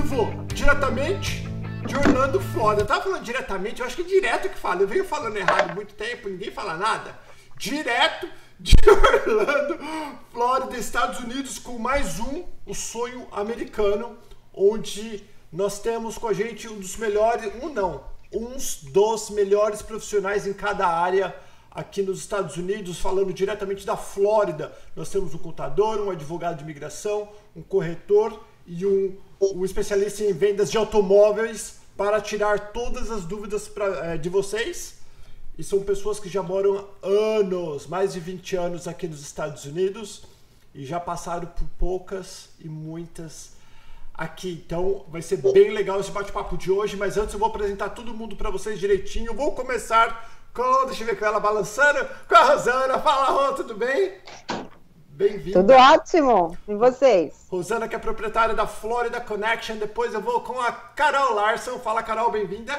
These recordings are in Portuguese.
vivo, diretamente de Orlando, Flórida. Tava falando diretamente, eu acho que é direto que fala. Eu venho falando errado muito tempo, ninguém fala nada. Direto de Orlando, Flórida, Estados Unidos, com mais um, o sonho americano, onde nós temos com a gente um dos melhores, um não, uns dos melhores profissionais em cada área aqui nos Estados Unidos, falando diretamente da Flórida. Nós temos um contador, um advogado de imigração, um corretor e um, um especialista em vendas de automóveis para tirar todas as dúvidas pra, é, de vocês. E são pessoas que já moram anos, mais de 20 anos aqui nos Estados Unidos e já passaram por poucas e muitas aqui. Então vai ser bem legal esse bate-papo de hoje, mas antes eu vou apresentar todo mundo para vocês direitinho. Vou começar com, deixa eu ver com ela balançando, com a Rosana. Fala, Rô, tudo bem? Bem-vindo. Tudo ótimo. E vocês? Rosana, que é proprietária da Florida Connection. Depois eu vou com a Carol Larson. Fala, Carol, bem-vinda.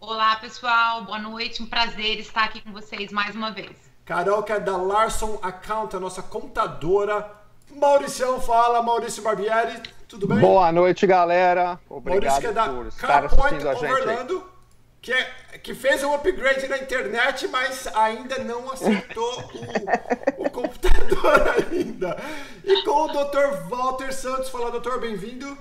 Olá, pessoal. Boa noite. Um prazer estar aqui com vocês mais uma vez. Carol, que é da Larson Account, a nossa contadora. Mauricião, fala, Maurício Barbieri. Tudo bem? Boa noite, galera. Obrigado Maurício, que é da por estar assistindo a gente. Orlando que, é, que fez um upgrade na internet, mas ainda não acertou o, o computador ainda. E com o Dr. Walter Santos. Fala, doutor, bem-vindo.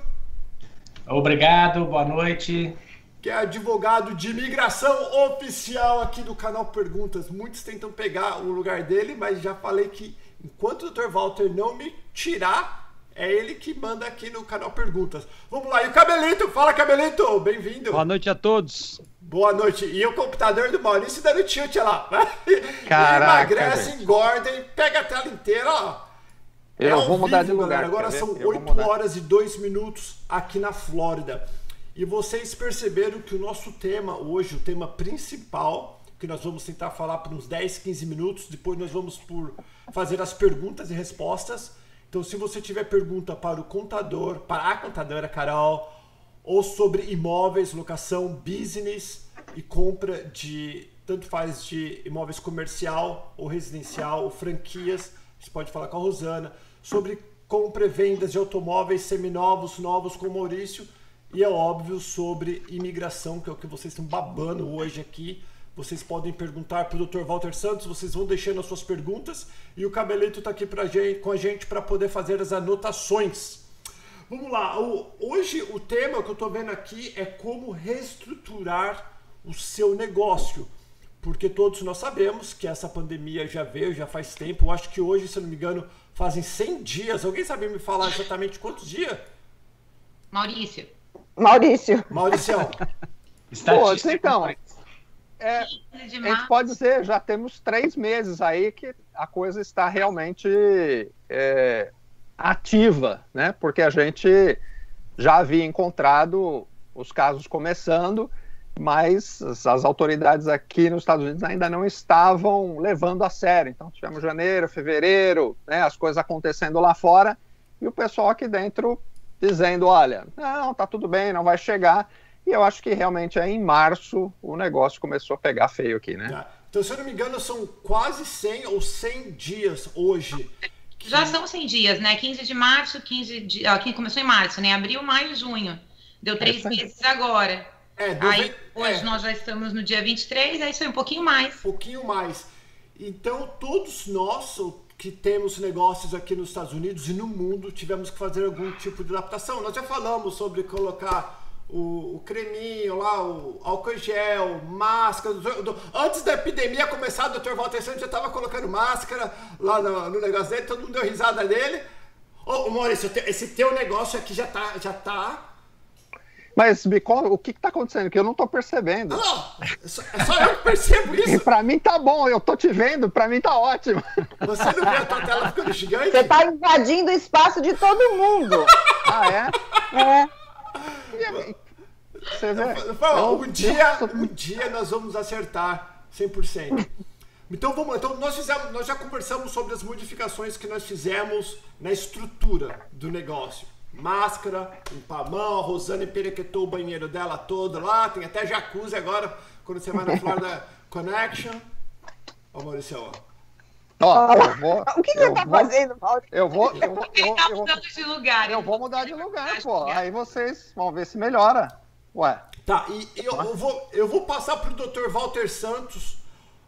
Obrigado, boa noite. Que é advogado de imigração oficial aqui do canal Perguntas. Muitos tentam pegar o lugar dele, mas já falei que enquanto o Dr. Walter não me tirar, é ele que manda aqui no canal Perguntas. Vamos lá, e o Cabelito, fala Cabelito, bem-vindo. Boa noite a todos. Boa noite. E o computador do Maurício dando tilt lá. Caraca, Emagrece, engorda e pega a tela inteira, ó. Eu é vou mudar de lugar. Agora são 8 horas e 2 minutos aqui na Flórida. E vocês perceberam que o nosso tema hoje, o tema principal, que nós vamos tentar falar por uns 10, 15 minutos, depois nós vamos por fazer as perguntas e respostas. Então, se você tiver pergunta para o contador, para a contadora Carol, ou sobre imóveis, locação, business e compra de tanto faz de imóveis comercial ou residencial, ou franquias. Você pode falar com a Rosana sobre compra e vendas de automóveis seminovos, novos com o Maurício e é óbvio sobre imigração, que é o que vocês estão babando hoje aqui. Vocês podem perguntar para o Dr. Walter Santos, vocês vão deixando as suas perguntas e o Cabeleto está aqui pra gente, com a gente para poder fazer as anotações. Vamos lá, hoje o tema que eu estou vendo aqui é como reestruturar o seu negócio. Porque todos nós sabemos que essa pandemia já veio, já faz tempo. Eu acho que hoje, se eu não me engano, fazem 100 dias. Alguém sabe me falar exatamente quantos dias? Maurício. Maurício. Maurício. Pô, então, é, a gente pode dizer, já temos três meses aí que a coisa está realmente é, ativa, né? Porque a gente já havia encontrado os casos começando, mas as autoridades aqui nos Estados Unidos ainda não estavam levando a sério. Então tivemos janeiro, fevereiro, né, as coisas acontecendo lá fora e o pessoal aqui dentro dizendo, olha, não, tá tudo bem, não vai chegar. E eu acho que realmente é em março o negócio começou a pegar feio aqui, né? Tá. Então, se eu não me engano, são quase 100 ou 100 dias hoje já são 100 dias, né? 15 de março, 15 de. Ó, começou em março, né? Abril, maio, junho. Deu três é meses agora. É, aí hoje é. nós já estamos no dia 23, aí foi um pouquinho mais. Um pouquinho mais. Então, todos nós que temos negócios aqui nos Estados Unidos e no mundo tivemos que fazer algum tipo de adaptação. Nós já falamos sobre colocar o, o, creminho lá, o álcool gel, máscara. Do, do, antes da epidemia começar, o Dr. Walter Santos já estava colocando máscara lá no, no, negócio dele, todo mundo deu risada dele. Ô, Maurício, esse teu negócio aqui já tá. Já tá... Mas me conta, o que, está acontecendo? Que eu não estou percebendo. Não, só, é só eu que percebo isso. para mim tá bom, eu tô te vendo, para mim tá ótimo. Você não vê a tua tela ficando gigante? Você tá invadindo o espaço de todo mundo. ah, é? É. Você vê? Falo, um, dia, um dia nós vamos acertar 100%. Então vamos, então nós fizemos, nós já conversamos sobre as modificações que nós fizemos na estrutura do negócio. Máscara, limpar a mão, a Rosane perequetou o banheiro dela todo lá, tem até jacuzzi agora quando você vai na Florida Connection. Ó, Maurício, ó. Ó, eu vou, o que você está fazendo, Mauro? Eu vou, eu vou, eu, eu, vou, de lugar. Eu vou mudar de lugar, pô. Aí vocês vão ver se melhora. Ué. Tá, e eu, eu vou, eu vou passar para o Dr. Walter Santos,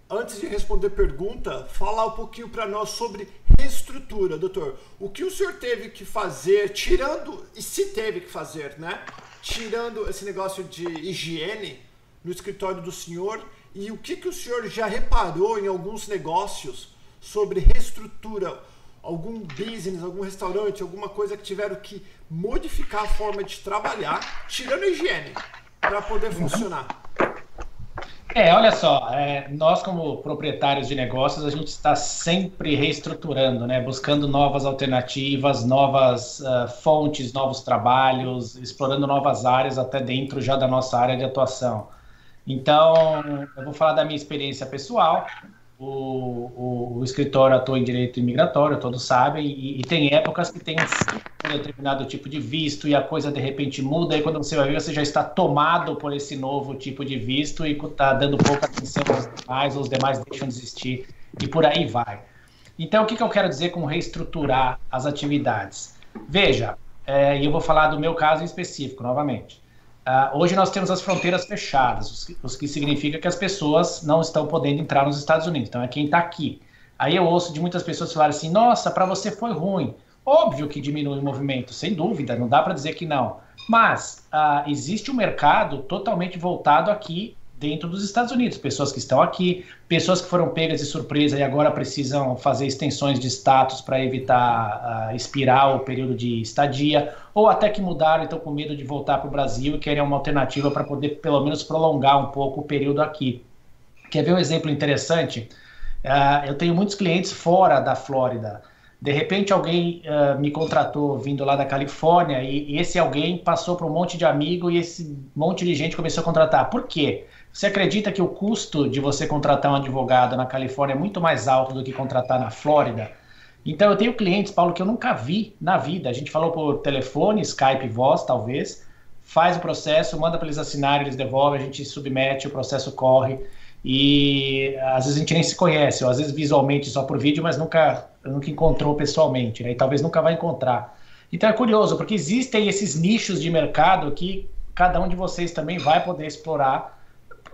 antes de responder pergunta, falar um pouquinho para nós sobre reestrutura, doutor. O que o senhor teve que fazer, tirando, e se teve que fazer, né? Tirando esse negócio de higiene no escritório do senhor, e o que, que o senhor já reparou em alguns negócios sobre reestrutura? Algum business, algum restaurante, alguma coisa que tiveram que modificar a forma de trabalhar, tirando a higiene, para poder funcionar? É, olha só, é, nós como proprietários de negócios, a gente está sempre reestruturando, né? Buscando novas alternativas, novas uh, fontes, novos trabalhos, explorando novas áreas até dentro já da nossa área de atuação. Então, eu vou falar da minha experiência pessoal o, o, o, escritório atua em direito imigratório, todos sabem, e, e, tem épocas que tem um determinado tipo de visto e a coisa de repente muda, e quando você vai ver, você já está tomado por esse novo tipo de visto e está dando pouca atenção aos demais, os demais deixam de existir, e por aí vai. Então, o que, que eu quero dizer com reestruturar as atividades? Veja, é, e eu vou falar do meu caso em específico, novamente. Uh, hoje nós temos as fronteiras fechadas, o que significa que as pessoas não estão podendo entrar nos Estados Unidos. Então é quem está aqui. Aí eu ouço de muitas pessoas falarem assim: nossa, para você foi ruim. Óbvio que diminui o movimento, sem dúvida, não dá para dizer que não. Mas uh, existe um mercado totalmente voltado aqui dentro dos Estados Unidos. Pessoas que estão aqui, pessoas que foram pegas de surpresa e agora precisam fazer extensões de status para evitar uh, expirar o período de estadia, ou até que mudaram e estão com medo de voltar para o Brasil e querem uma alternativa para poder pelo menos prolongar um pouco o período aqui. Quer ver um exemplo interessante? Uh, eu tenho muitos clientes fora da Flórida. De repente alguém uh, me contratou vindo lá da Califórnia e, e esse alguém passou para um monte de amigo e esse monte de gente começou a contratar. Por quê? Você acredita que o custo de você contratar um advogado na Califórnia é muito mais alto do que contratar na Flórida? Então eu tenho clientes, Paulo, que eu nunca vi na vida. A gente falou por telefone, Skype, voz, talvez. Faz o processo, manda para eles assinarem, eles devolvem, a gente submete, o processo corre. E às vezes a gente nem se conhece, ou às vezes visualmente só por vídeo, mas nunca, nunca encontrou pessoalmente, né? E talvez nunca vai encontrar. Então é curioso, porque existem esses nichos de mercado que cada um de vocês também vai poder explorar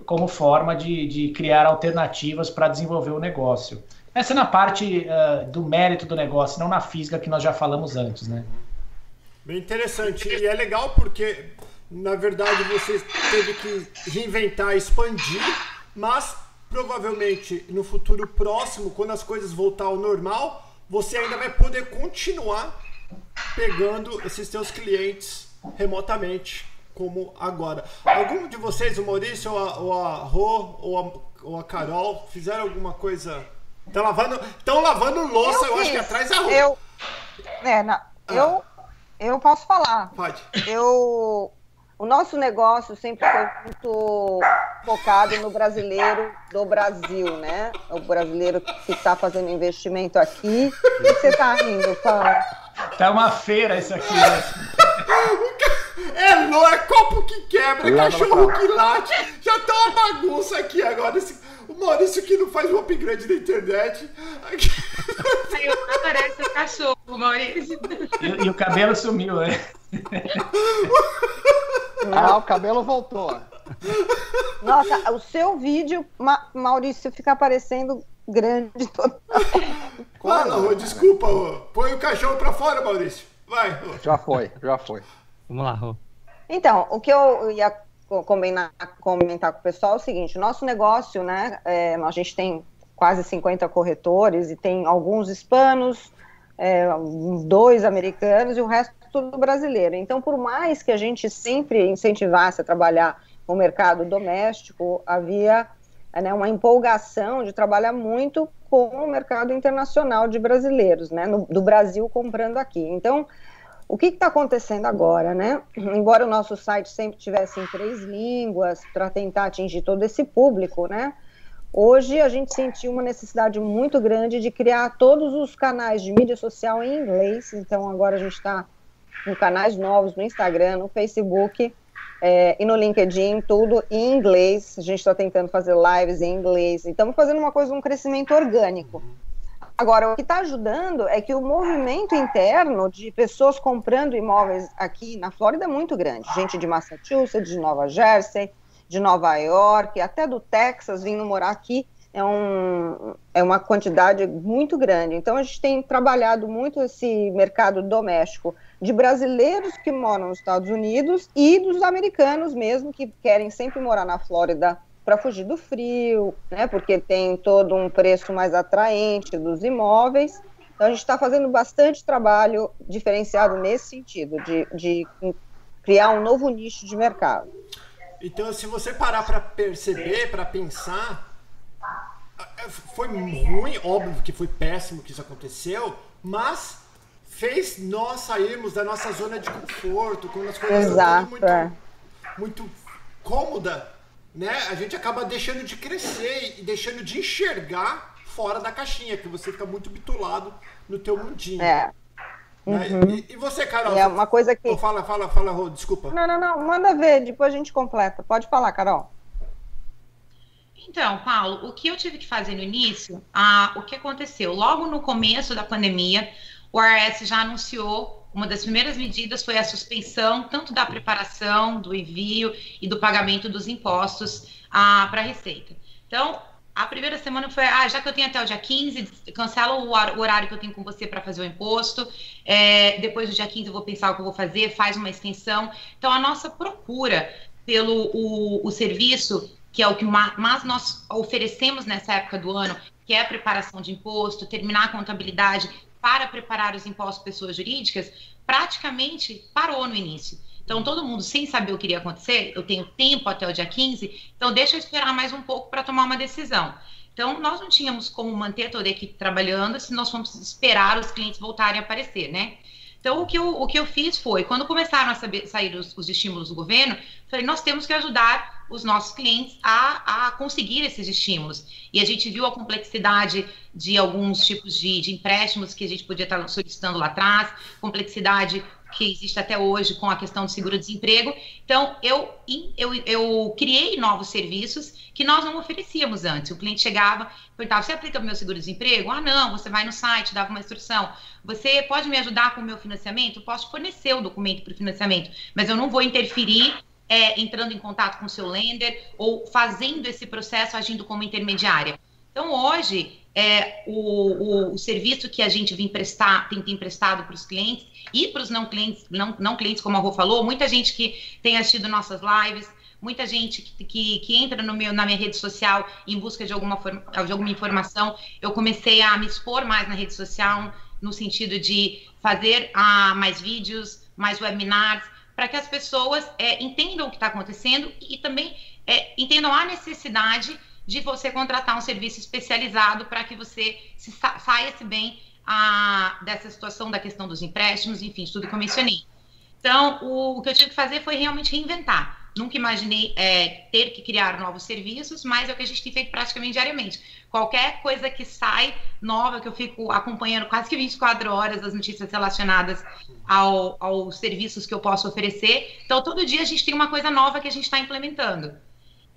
como forma de, de criar alternativas para desenvolver o negócio. Essa é na parte uh, do mérito do negócio, não na física que nós já falamos antes, né? Bem interessante. E é legal porque, na verdade, você teve que reinventar, expandir, mas provavelmente no futuro próximo, quando as coisas voltar ao normal, você ainda vai poder continuar pegando esses seus clientes remotamente como agora. Algum de vocês, o Maurício, ou a, ou a Rô, ou a, ou a Carol, fizeram alguma coisa? Estão lavando, estão lavando louça, eu, eu acho que atrás da Rô. Eu, é, na, ah. eu, eu posso falar. Pode. Eu, o nosso negócio sempre foi muito focado no brasileiro do Brasil, né? O brasileiro que está fazendo investimento aqui. O que você está rindo, Paulo? Tá uma feira isso aqui. Né? É, não, é copo que quebra, Lá cachorro que late. Já tá uma bagunça aqui agora. Esse, o Maurício que não faz um upgrade na internet. Aí aparece o cachorro, Maurício. E, e, o cabelo sumiu, né? Ah, o cabelo voltou. Nossa, o seu vídeo, Ma Maurício, fica aparecendo grande total. Fala, desculpa, põe o cachorro pra fora, Maurício. Vai. Já foi, já foi. Vamos lá, Rô. Então, o que eu ia comentar, comentar com o pessoal é o seguinte: nosso negócio, né? É, a gente tem quase 50 corretores e tem alguns hispanos, é, dois americanos e o resto tudo brasileiro. Então, por mais que a gente sempre incentivasse a trabalhar no mercado doméstico, havia né, uma empolgação de trabalhar muito com o mercado internacional de brasileiros, né, no, do Brasil comprando aqui. Então, o que está acontecendo agora, né? Embora o nosso site sempre tivesse em três línguas para tentar atingir todo esse público, né? Hoje a gente sentiu uma necessidade muito grande de criar todos os canais de mídia social em inglês. Então agora a gente está com canais novos no Instagram, no Facebook é, e no LinkedIn, tudo em inglês. A gente está tentando fazer lives em inglês. Estamos fazendo uma coisa, um crescimento orgânico. Agora, o que está ajudando é que o movimento interno de pessoas comprando imóveis aqui na Flórida é muito grande. Gente de Massachusetts, de Nova Jersey, de Nova York, até do Texas vindo morar aqui. É, um, é uma quantidade muito grande. Então, a gente tem trabalhado muito esse mercado doméstico de brasileiros que moram nos Estados Unidos e dos americanos mesmo, que querem sempre morar na Flórida para fugir do frio, né? Porque tem todo um preço mais atraente dos imóveis. Então a gente está fazendo bastante trabalho diferenciado nesse sentido, de, de criar um novo nicho de mercado. Então, se você parar para perceber, para pensar, é, foi ruim, óbvio que foi péssimo que isso aconteceu, mas fez nós sairmos da nossa zona de conforto, quando as coisas Exato, muito, é. muito cômoda né, a gente acaba deixando de crescer e deixando de enxergar fora da caixinha, que você fica muito bitulado no teu mundinho. É. Né? Uhum. E, e, você, Carol? É uma coisa que. Oh, fala, fala, fala, Rô, desculpa. Não, não, não, manda ver, depois a gente completa. Pode falar, Carol. Então, Paulo, o que eu tive que fazer no início, ah, o que aconteceu? Logo no começo da pandemia, o ARS já anunciou uma das primeiras medidas foi a suspensão tanto da preparação, do envio e do pagamento dos impostos ah, para a Receita. Então, a primeira semana foi, ah, já que eu tenho até o dia 15, cancela o horário que eu tenho com você para fazer o imposto. É, depois do dia 15 eu vou pensar o que eu vou fazer, faz uma extensão. Então, a nossa procura pelo o, o serviço, que é o que mais nós oferecemos nessa época do ano, que é a preparação de imposto, terminar a contabilidade, para preparar os impostos pessoas jurídicas praticamente parou no início. Então, todo mundo sem saber o que iria acontecer, eu tenho tempo até o dia 15, então deixa eu esperar mais um pouco para tomar uma decisão. Então, nós não tínhamos como manter toda a equipe trabalhando se nós fôssemos esperar os clientes voltarem a aparecer, né? Então, o que eu, o que eu fiz foi, quando começaram a saber, sair os, os estímulos do governo, falei, nós temos que ajudar os nossos clientes a, a conseguir esses estímulos. E a gente viu a complexidade de alguns tipos de, de empréstimos que a gente podia estar solicitando lá atrás, complexidade que existe até hoje com a questão do seguro-desemprego. Então, eu, eu, eu criei novos serviços que nós não oferecíamos antes. O cliente chegava, perguntava: você aplica o meu seguro-desemprego? Ah, não, você vai no site, dava uma instrução. Você pode me ajudar com o meu financiamento? Eu posso fornecer o documento para o financiamento, mas eu não vou interferir é, entrando em contato com o seu lender ou fazendo esse processo agindo como intermediária. Então, hoje, é, o, o, o, serviço que a gente vem prestar, tem, tem prestado para os clientes e para os não clientes, não, não clientes, como a Rô falou, muita gente que tem assistido nossas lives, muita gente que, que, que, entra no meu, na minha rede social em busca de alguma, de alguma informação. Eu comecei a me expor mais na rede social, no sentido de fazer ah, mais vídeos, mais webinars, para que as pessoas é, entendam o que está acontecendo e, e também é, entendam a necessidade de você contratar um serviço especializado para que você se sa saia-se bem a, dessa situação da questão dos empréstimos, enfim, tudo que eu mencionei. Então, o, o, que eu tive que fazer foi realmente reinventar. Nunca imaginei é, ter que criar novos serviços, mas é o que a gente tem feito praticamente diariamente. Qualquer coisa que sai nova, que eu fico acompanhando quase que 24 horas as notícias relacionadas ao, aos serviços que eu posso oferecer. Então, todo dia a gente tem uma coisa nova que a gente está implementando.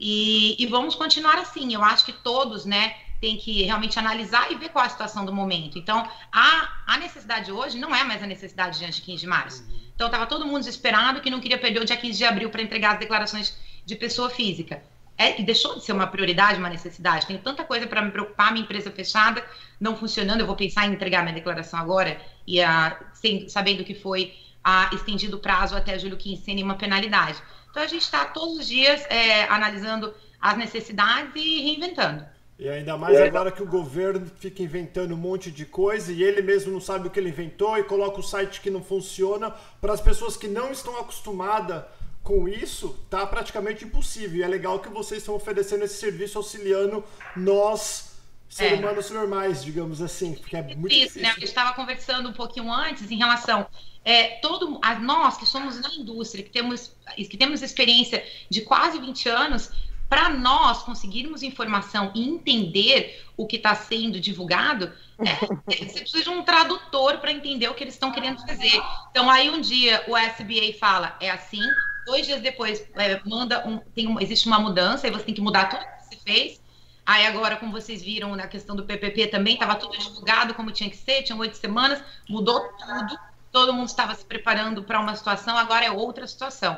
E, e, vamos continuar assim. Eu acho que todos, né, tem que realmente analisar e ver qual é a situação do momento. Então, a, a necessidade hoje não é mais a necessidade de antes de 15 de março. Então, estava todo mundo desesperado que não queria perder o dia 15 de abril para entregar as declarações de pessoa física. É, e deixou de ser uma prioridade, uma necessidade. Tenho tanta coisa para me preocupar, minha empresa fechada, não funcionando, eu vou pensar em entregar minha declaração agora, e a, sem, sabendo que foi a, estendido o prazo até julho 15 sem nenhuma penalidade. Então a gente está todos os dias é, analisando as necessidades e reinventando. E ainda mais agora que o governo fica inventando um monte de coisa e ele mesmo não sabe o que ele inventou e coloca o site que não funciona. Para as pessoas que não estão acostumadas com isso, tá praticamente impossível. E é legal que vocês estão oferecendo esse serviço auxiliando nós, seres é. humanos normais, digamos assim, porque é muito isso, difícil. Né? Eu estava conversando um pouquinho antes em relação é, todo, a nós que somos na indústria, que temos, que temos experiência de quase 20 anos, para nós conseguirmos informação e entender o que está sendo divulgado, é, você precisa de um tradutor para entender o que eles estão querendo fazer. Então, aí um dia o SBA fala, é assim, dois dias depois é, manda um, tem existe uma mudança, aí você tem que mudar tudo que você fez. Aí agora, como vocês viram na questão do PPP também, estava tudo divulgado como tinha que ser, tinham oito semanas, mudou tudo, todo mundo estava se preparando para uma situação, agora é outra situação.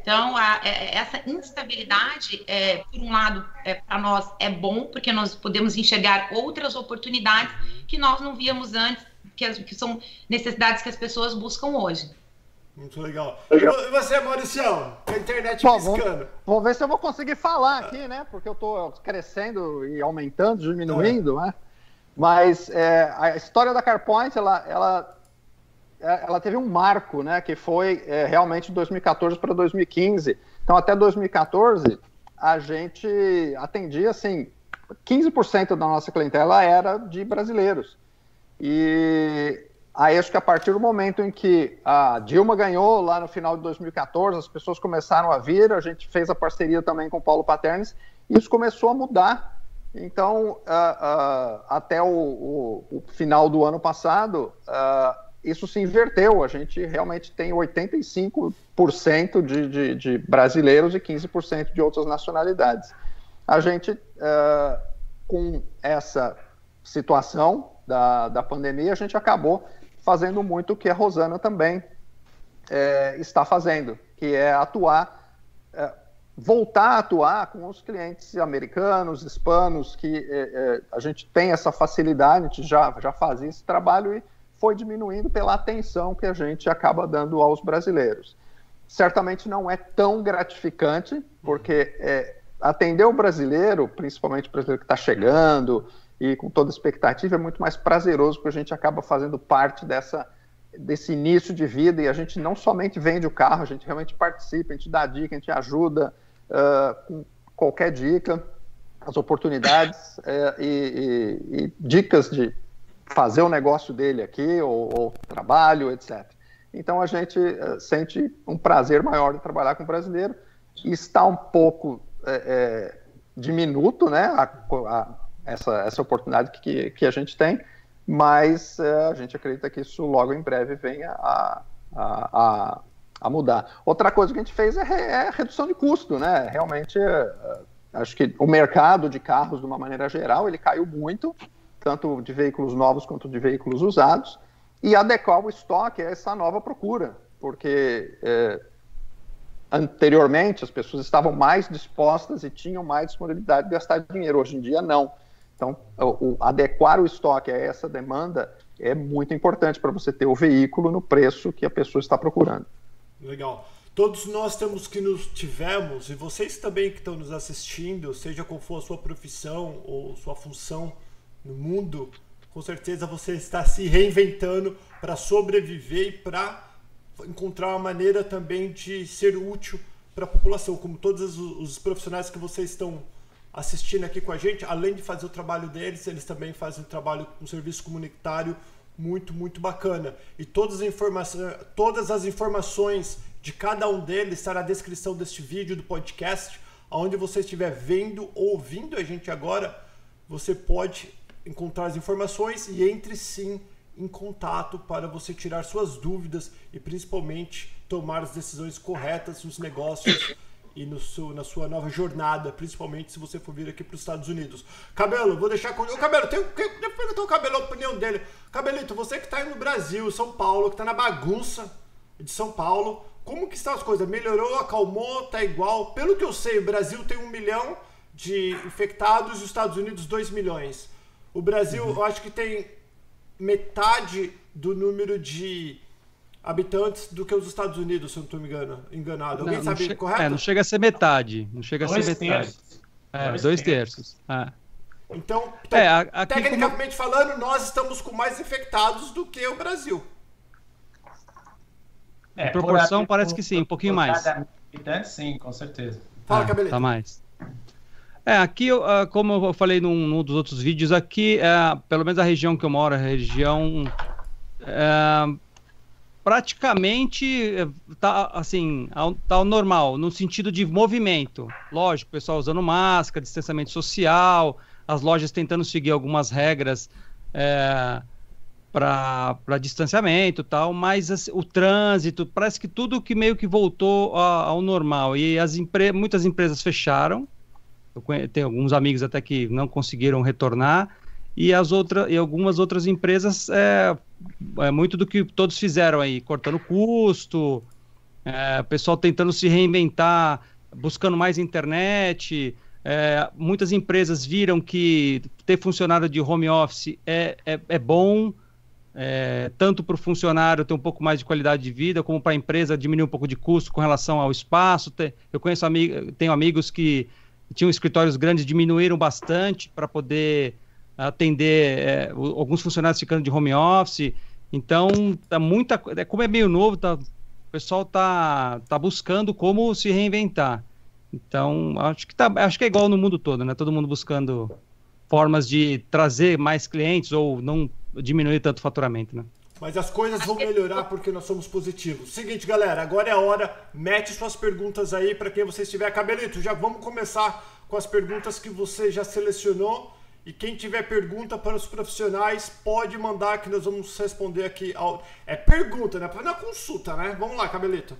Então, a, é, essa instabilidade, é, por um lado, é, para nós é bom, porque nós podemos enxergar outras oportunidades que nós não víamos antes, que, as, que são necessidades que as pessoas buscam hoje. Muito legal. E você, Mauricião? A internet Bom, piscando. Vamos, vamos, ver se eu vou conseguir falar aqui, né? Porque eu estou crescendo e aumentando, diminuindo, é. né? Mas é, a história da CarPoint, ela, ela, é, ela teve um marco, né? Que foi é, realmente de 2014 para 2015. Então, até 2014, a gente atendia, assim, 15% da nossa clientela era de brasileiros. E Aí acho que a partir do momento em que a Dilma ganhou, lá no final de 2014, as pessoas começaram a vir, a gente fez a parceria também com o Paulo Paternes, e isso começou a mudar. Então, uh, uh, até o, o, o, final do ano passado, uh, isso se inverteu. A gente realmente tem 85% de, de, de, brasileiros e 15% de outras nacionalidades. A gente, com essa situação da, da pandemia, a gente acabou fazendo muito o que a Rosana também é, está fazendo, que é atuar, é, voltar a atuar com os clientes americanos, hispanos, que é, a gente tem essa facilidade, a gente já, já fazia esse trabalho e foi diminuindo pela atenção que a gente acaba dando aos brasileiros. Certamente não é tão gratificante, porque é, atender o brasileiro, principalmente o brasileiro que está chegando, e com toda expectativa, é muito mais prazeroso porque a gente acaba fazendo parte dessa, desse início de vida e a gente não somente vende o carro, a gente realmente participa, a gente dá dica, a gente ajuda uh, com qualquer dica, as oportunidades uh, e, e, e, dicas de fazer o negócio dele aqui ou, ou trabalho, etc. Então a gente uh, sente um prazer maior de trabalhar com o brasileiro está um pouco é, diminuto, né? A, a, essa, essa oportunidade que, que a gente tem, mas uh, a gente acredita que isso logo em breve venha a, a, a, mudar. Outra coisa que a gente fez é, é redução de custo, né? Realmente, acho que o mercado de carros, de uma maneira geral, ele caiu muito, tanto de veículos novos quanto de veículos usados, e adequar o estoque a essa nova procura, porque eh, anteriormente as pessoas estavam mais dispostas e tinham mais disponibilidade de gastar dinheiro. Hoje em dia, não. Então, o, o, adequar o estoque a essa demanda é muito importante para você ter o veículo no preço que a pessoa está procurando. Legal. Todos nós temos que nos tivemos, e vocês também que estão nos assistindo, seja qual for a sua profissão ou sua função no mundo, com certeza você está se reinventando para sobreviver e para encontrar uma maneira também de ser útil para a população, como todos os profissionais que vocês estão assistindo aqui com a gente, além de fazer o trabalho deles, eles também fazem um trabalho, um serviço comunitário muito, muito bacana. E todas as, informações, todas as informações de cada um deles está na descrição deste vídeo, do podcast, aonde você estiver vendo ou ouvindo a gente agora, você pode encontrar as informações e entre sim em contato para você tirar suas dúvidas e principalmente tomar as decisões corretas nos negócios e no seu, na sua nova jornada, principalmente se você for vir aqui para os Estados Unidos. Cabelo, vou deixar com. o Cabelo, tem, tem, perguntar o Cabelo a opinião dele. Cabelito, você que está aí no Brasil, São Paulo, que está na bagunça de São Paulo, como que estão as coisas? Melhorou, acalmou, tá igual? Pelo que eu sei, o Brasil tem um milhão de infectados e os Estados Unidos dois milhões. O Brasil, uhum. eu acho que tem metade do número de habitantes do que os Estados Unidos, se eu não estou me engano, enganado. Alguém não, sabe, não correto? É, não chega a ser metade. Não chega dois a ser metade. Terços. É, dois, dois terços. terços. Então, é, aqui, tecnicamente como... falando, nós estamos com mais infectados do que o Brasil. É, em proporção, por, parece que sim, um pouquinho mais. Habitantes, sim, com certeza. Fala, ah, Tá mais. É, aqui, uh, como eu falei num, num, dos outros vídeos, aqui, uh, pelo menos a região que eu moro, a região uh, praticamente tá assim, tá ao normal, no sentido de movimento. Lógico, o pessoal usando máscara, distanciamento social, as lojas tentando seguir algumas regras é, para distanciamento tal, mas assim, o trânsito, parece que tudo que meio que voltou a, ao normal. E as empre muitas empresas fecharam, Eu tenho alguns amigos até que não conseguiram retornar e as outras e algumas outras empresas é, é muito do que todos fizeram aí, cortando custo, é, pessoal tentando se reinventar, buscando mais internet. É, muitas empresas viram que ter funcionário de home office é, é, é bom, é, tanto para o funcionário ter um pouco mais de qualidade de vida, como para a empresa diminuir um pouco de custo com relação ao espaço. Eu conheço amigos, tenho amigos que tinham escritórios grandes, diminuíram bastante para poder atender é, alguns funcionários ficando de home office. Então, tá muita, é, como é meio novo, tá, o pessoal tá, tá buscando como se reinventar. Então, acho que, tá, acho que é igual no mundo todo, né? Todo mundo buscando formas de trazer mais clientes ou não diminuir tanto o faturamento, né? Mas as coisas vão melhorar porque nós somos positivos. Seguinte, galera, agora é a hora. Mete suas perguntas aí para quem você estiver. Cabelito, já vamos começar com as perguntas que você já selecionou. E quem tiver pergunta para os profissionais, pode mandar que nós vamos responder aqui. Ao... É pergunta, né? Não é consulta, né? Vamos lá, Cabelito.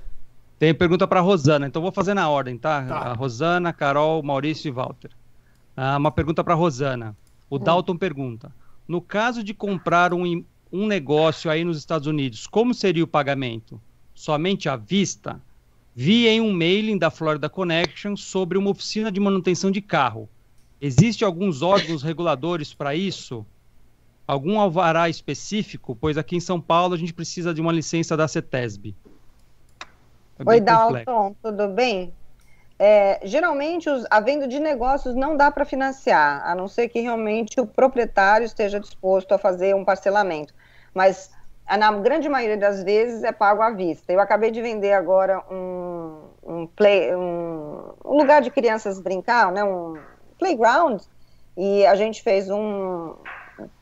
Tem pergunta para Rosana, então vou fazer na ordem, tá? tá. A Rosana, Carol, Maurício e Walter. Ah, uma pergunta para Rosana. O hum. Dalton pergunta: no caso de comprar um, um negócio aí nos Estados Unidos, como seria o pagamento? Somente à vista? Vi em um mailing da Florida Connection sobre uma oficina de manutenção de carro. Existe alguns órgãos reguladores para isso? Algum alvará específico? Pois aqui em São Paulo a gente precisa de uma licença da CETESB. É Oi, Dalton, tudo bem? É, geralmente, os, a venda de negócios não dá para financiar, a não ser que realmente o proprietário esteja disposto a fazer um parcelamento. Mas, na grande maioria das vezes, é pago à vista. Eu acabei de vender agora um, um, play, um, um lugar de crianças brincar, né, um playground, e a gente fez um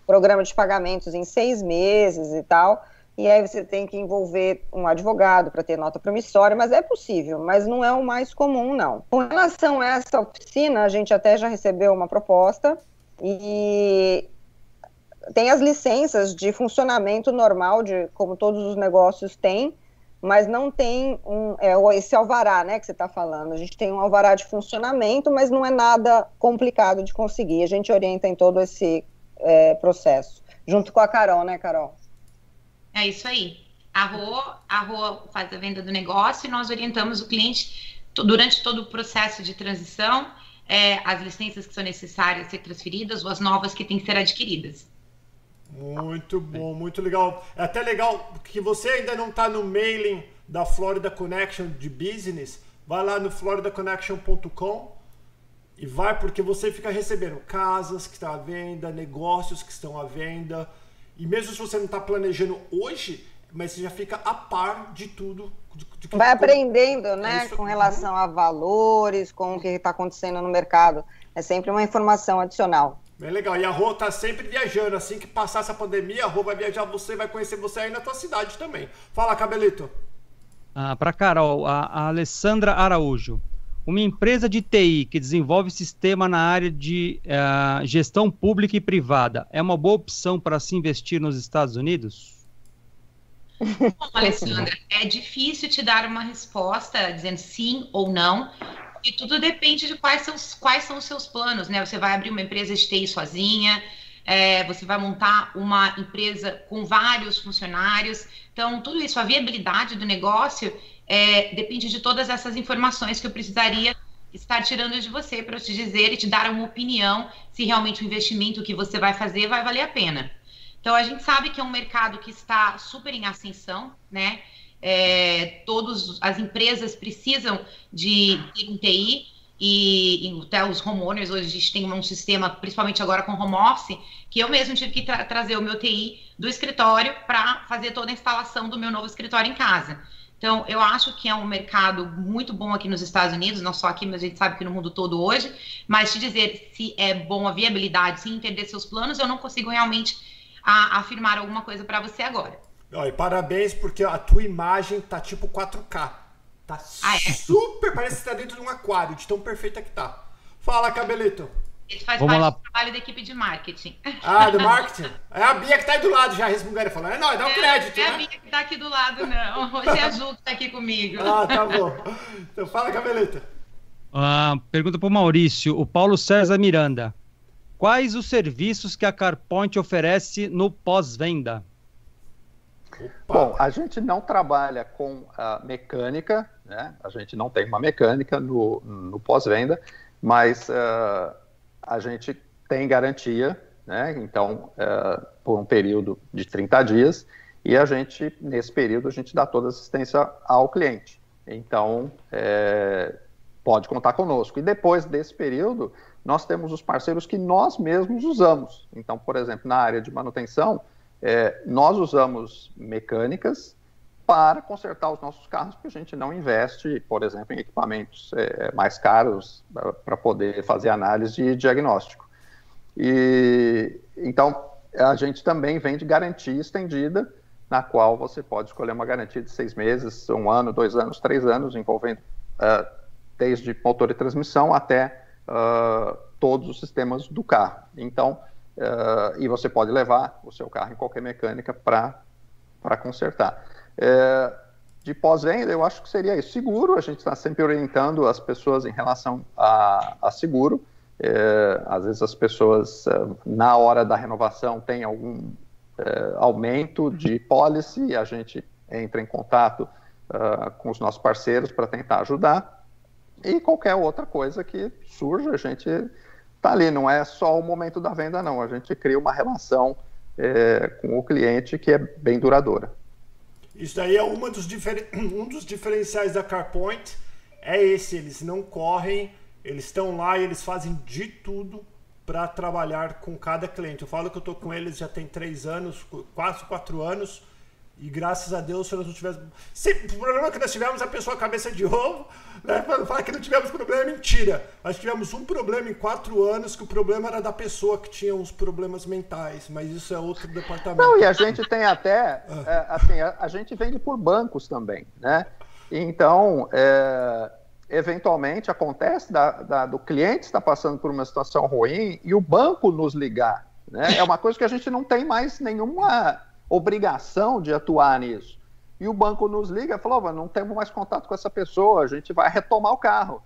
programa de pagamentos em seis meses e tal e aí você tem que envolver um advogado para ter nota promissória, mas é possível, mas não é o mais comum, não. Com relação a essa oficina, a gente até já recebeu uma proposta e tem as licenças de funcionamento normal, de como todos os negócios têm, mas não tem um, é, esse alvará, né, que você está falando. A gente tem um alvará de funcionamento, mas não é nada complicado de conseguir. A gente orienta em todo esse é, processo, junto com a Carol, né, Carol? É isso aí. A Rô, a faz a venda do negócio e nós orientamos o cliente durante todo o processo de transição, é, as licenças que são necessárias ser transferidas ou as novas que têm que ser adquiridas. Muito bom, muito legal. É até legal que você ainda não está no mailing da Florida Connection de business. Vai lá no floridaconnection.com e vai porque você fica recebendo casas que estão à venda, negócios que estão à venda e mesmo se você não está planejando hoje, mas você já fica a par de tudo. De, de Vai aprendendo, é né? com relação a valores, com o que está acontecendo no mercado. É sempre uma informação adicional. Bem legal. E a Rô tá sempre viajando. Assim que passar essa pandemia, a Rô vai viajar você, vai conhecer você aí na tua cidade também. Fala, Cabelito. Ah, Para Carol, a, a Alessandra Araújo. Uma empresa de TI que desenvolve sistema na área de uh, gestão pública e privada é uma boa opção para se investir nos Estados Unidos? Bom, Alessandra, é difícil te dar uma resposta dizendo sim ou não, e tudo depende de quais são, quais são os seus planos, né? Você vai abrir uma empresa de TI sozinha, é, você vai montar uma empresa com vários funcionários. Então, tudo isso, a viabilidade do negócio é, depende de todas essas informações que eu precisaria estar tirando de você para te dizer e te dar uma opinião se realmente o investimento que você vai fazer vai valer a pena. Então a gente sabe que é um mercado que está super em ascensão, né? É, todas as empresas precisam de ter um TI e, até os homeowners hoje a gente tem um sistema, principalmente agora com home office, que eu mesmo tive que tra trazer o meu TI do escritório para fazer toda a instalação do meu novo escritório em casa. Então, eu acho que é um mercado muito bom aqui nos Estados Unidos, não só aqui, mas a gente sabe que no mundo todo hoje. Mas te dizer se é bom a viabilidade, se entender seus planos, eu não consigo realmente a, afirmar alguma coisa para você agora. e parabéns, porque a tua imagem tá tipo 4K. Tá ah, é? super, parece que tá dentro de um aquário, de tão perfeita que tá. Fala, Cabelito. Ele faz Vamos parte lá. do trabalho da equipe de marketing. Ah, do marketing? É a Bia que tá aí do lado já, respondendo, falando, é nóis, dá um é, crédito. É né? a Bia que tá aqui do lado, não. Hoje é a Ju que tá aqui comigo. Ah, tá bom. Então fala, Cabeleta. Uh, pergunta para o Maurício, o Paulo César Miranda. Quais os serviços que a CarPoint oferece no pós-venda? Bom, a gente não trabalha com a mecânica, né? A gente não tem uma mecânica no, no pós-venda, mas uh, a gente tem garantia, né? Então, uh, por um período de 30 dias, e a gente, nesse período, a gente dá toda assistência ao cliente. Então, é, pode contar conosco. E depois desse período, nós temos os parceiros que nós mesmos usamos. Então, por exemplo, na área de manutenção, é, nós usamos mecânicas para consertar os nossos carros, porque a gente não investe, por exemplo, em equipamentos é, mais caros para poder fazer análise de diagnóstico. E então a gente também vende garantia estendida, na qual você pode escolher uma garantia de seis meses, um ano, dois anos, três anos, envolvendo uh, desde motor e transmissão até uh, todos os sistemas do carro. Então, uh, e você pode levar o seu carro em qualquer mecânica para consertar. Uh, de pós-venda, eu acho que seria isso. Seguro, a gente está sempre orientando as pessoas em relação a, a seguro. É, às vezes as pessoas, na hora da renovação, têm algum aumento de policy, a gente entra em contato com os nossos parceiros para tentar ajudar. E qualquer outra coisa que surja, a gente está ali. Não é só o momento da venda, não. A gente cria uma relação é, com o cliente que é bem duradoura. Isso daí é uma dos um dos diferenciais da CarPoint. É esse, eles não correm, eles estão lá e eles fazem de tudo para trabalhar com cada cliente. Eu falo que eu estou com eles já tem três anos, quase quatro anos e graças a Deus, se nós não tivéssemos. Sempre, o problema que nós tivemos, a pessoa cabeça de ovo, né? Falar que não tivemos problema é mentira. Nós tivemos um problema em quatro anos, que o problema era da pessoa que tinha uns problemas mentais, mas isso é outro departamento. Não, e a gente tem até. Ah. é, assim, a, a, gente vende por bancos também, né? Então, é, eventualmente acontece da, da, do cliente estar passando por uma situação ruim e o banco nos ligar. Né? É uma coisa que a gente não tem mais nenhuma obrigação de atuar nisso. E o banco nos liga e falou: não temos mais contato com essa pessoa, a gente vai retomar o carro.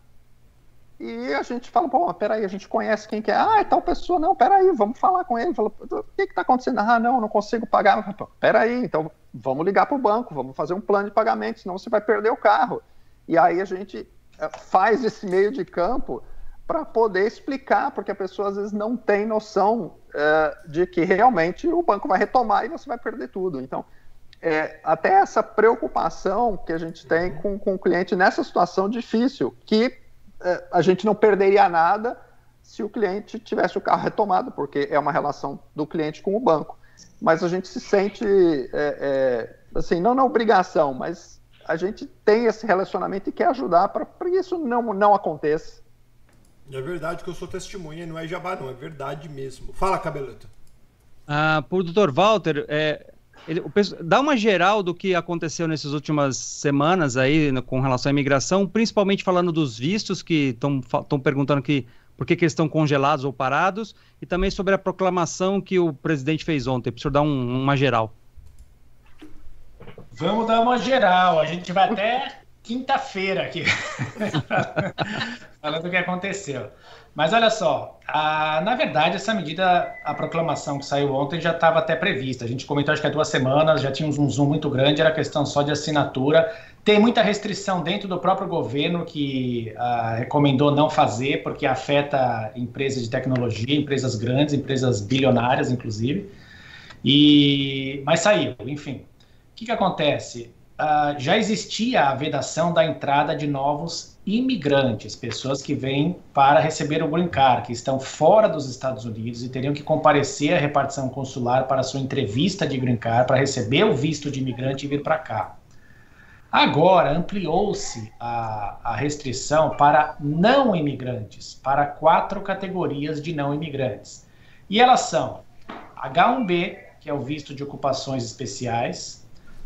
E a gente fala, pô, peraí, a gente conhece quem que é. Ah, é tal pessoa, não, peraí, vamos falar com ele. Fala, o que está acontecendo? Ah, não, não consigo pagar. Falo, peraí, então vamos ligar para o banco, vamos fazer um plano de pagamento, senão você vai perder o carro. E aí a gente eh, faz esse meio de campo para poder explicar, porque a pessoa às vezes não tem noção é, de que realmente o banco vai retomar e você vai perder tudo. Então, é, até essa preocupação que a gente tem com, com o cliente nessa situação difícil, que é, a gente não perderia nada se o cliente tivesse o carro retomado, porque é uma relação do cliente com o banco. Mas a gente se sente, é, assim, não na obrigação, mas a gente tem esse relacionamento e quer ajudar para que isso não, não aconteça. É verdade que eu sou testemunha, não é jabá, não, é verdade mesmo. Fala, Cabeleta. Ah, por Dr. Walter, é, ele, o, dá uma geral do que aconteceu nessas últimas semanas aí no, com relação à imigração, principalmente falando dos vistos que estão perguntando que por que, que eles estão congelados ou parados, e também sobre a proclamação que o presidente fez ontem. Preciso dar um, uma geral. Vamos dar uma geral. A gente vai até quinta-feira aqui. falando o que aconteceu. Mas olha só, a, na verdade, essa medida, a proclamação que saiu ontem já estava até prevista. A gente comentou acho que há duas semanas, já tinha um zoom muito grande, era questão só de assinatura. Tem muita restrição dentro do próprio governo que uh, recomendou não fazer, porque afeta empresas de tecnologia, empresas grandes, empresas bilionárias, inclusive. E mas saiu, enfim. O que, que acontece? Uh, já existia a vedação da entrada de novos imigrantes, pessoas que vêm para receber o green card, que estão fora dos Estados Unidos e teriam que comparecer à repartição consular para sua entrevista de green card, para receber o visto de imigrante e vir para cá. Agora ampliou-se a, a restrição para não imigrantes, para quatro categorias de não imigrantes. E elas são H1B, que é o visto de ocupações especiais,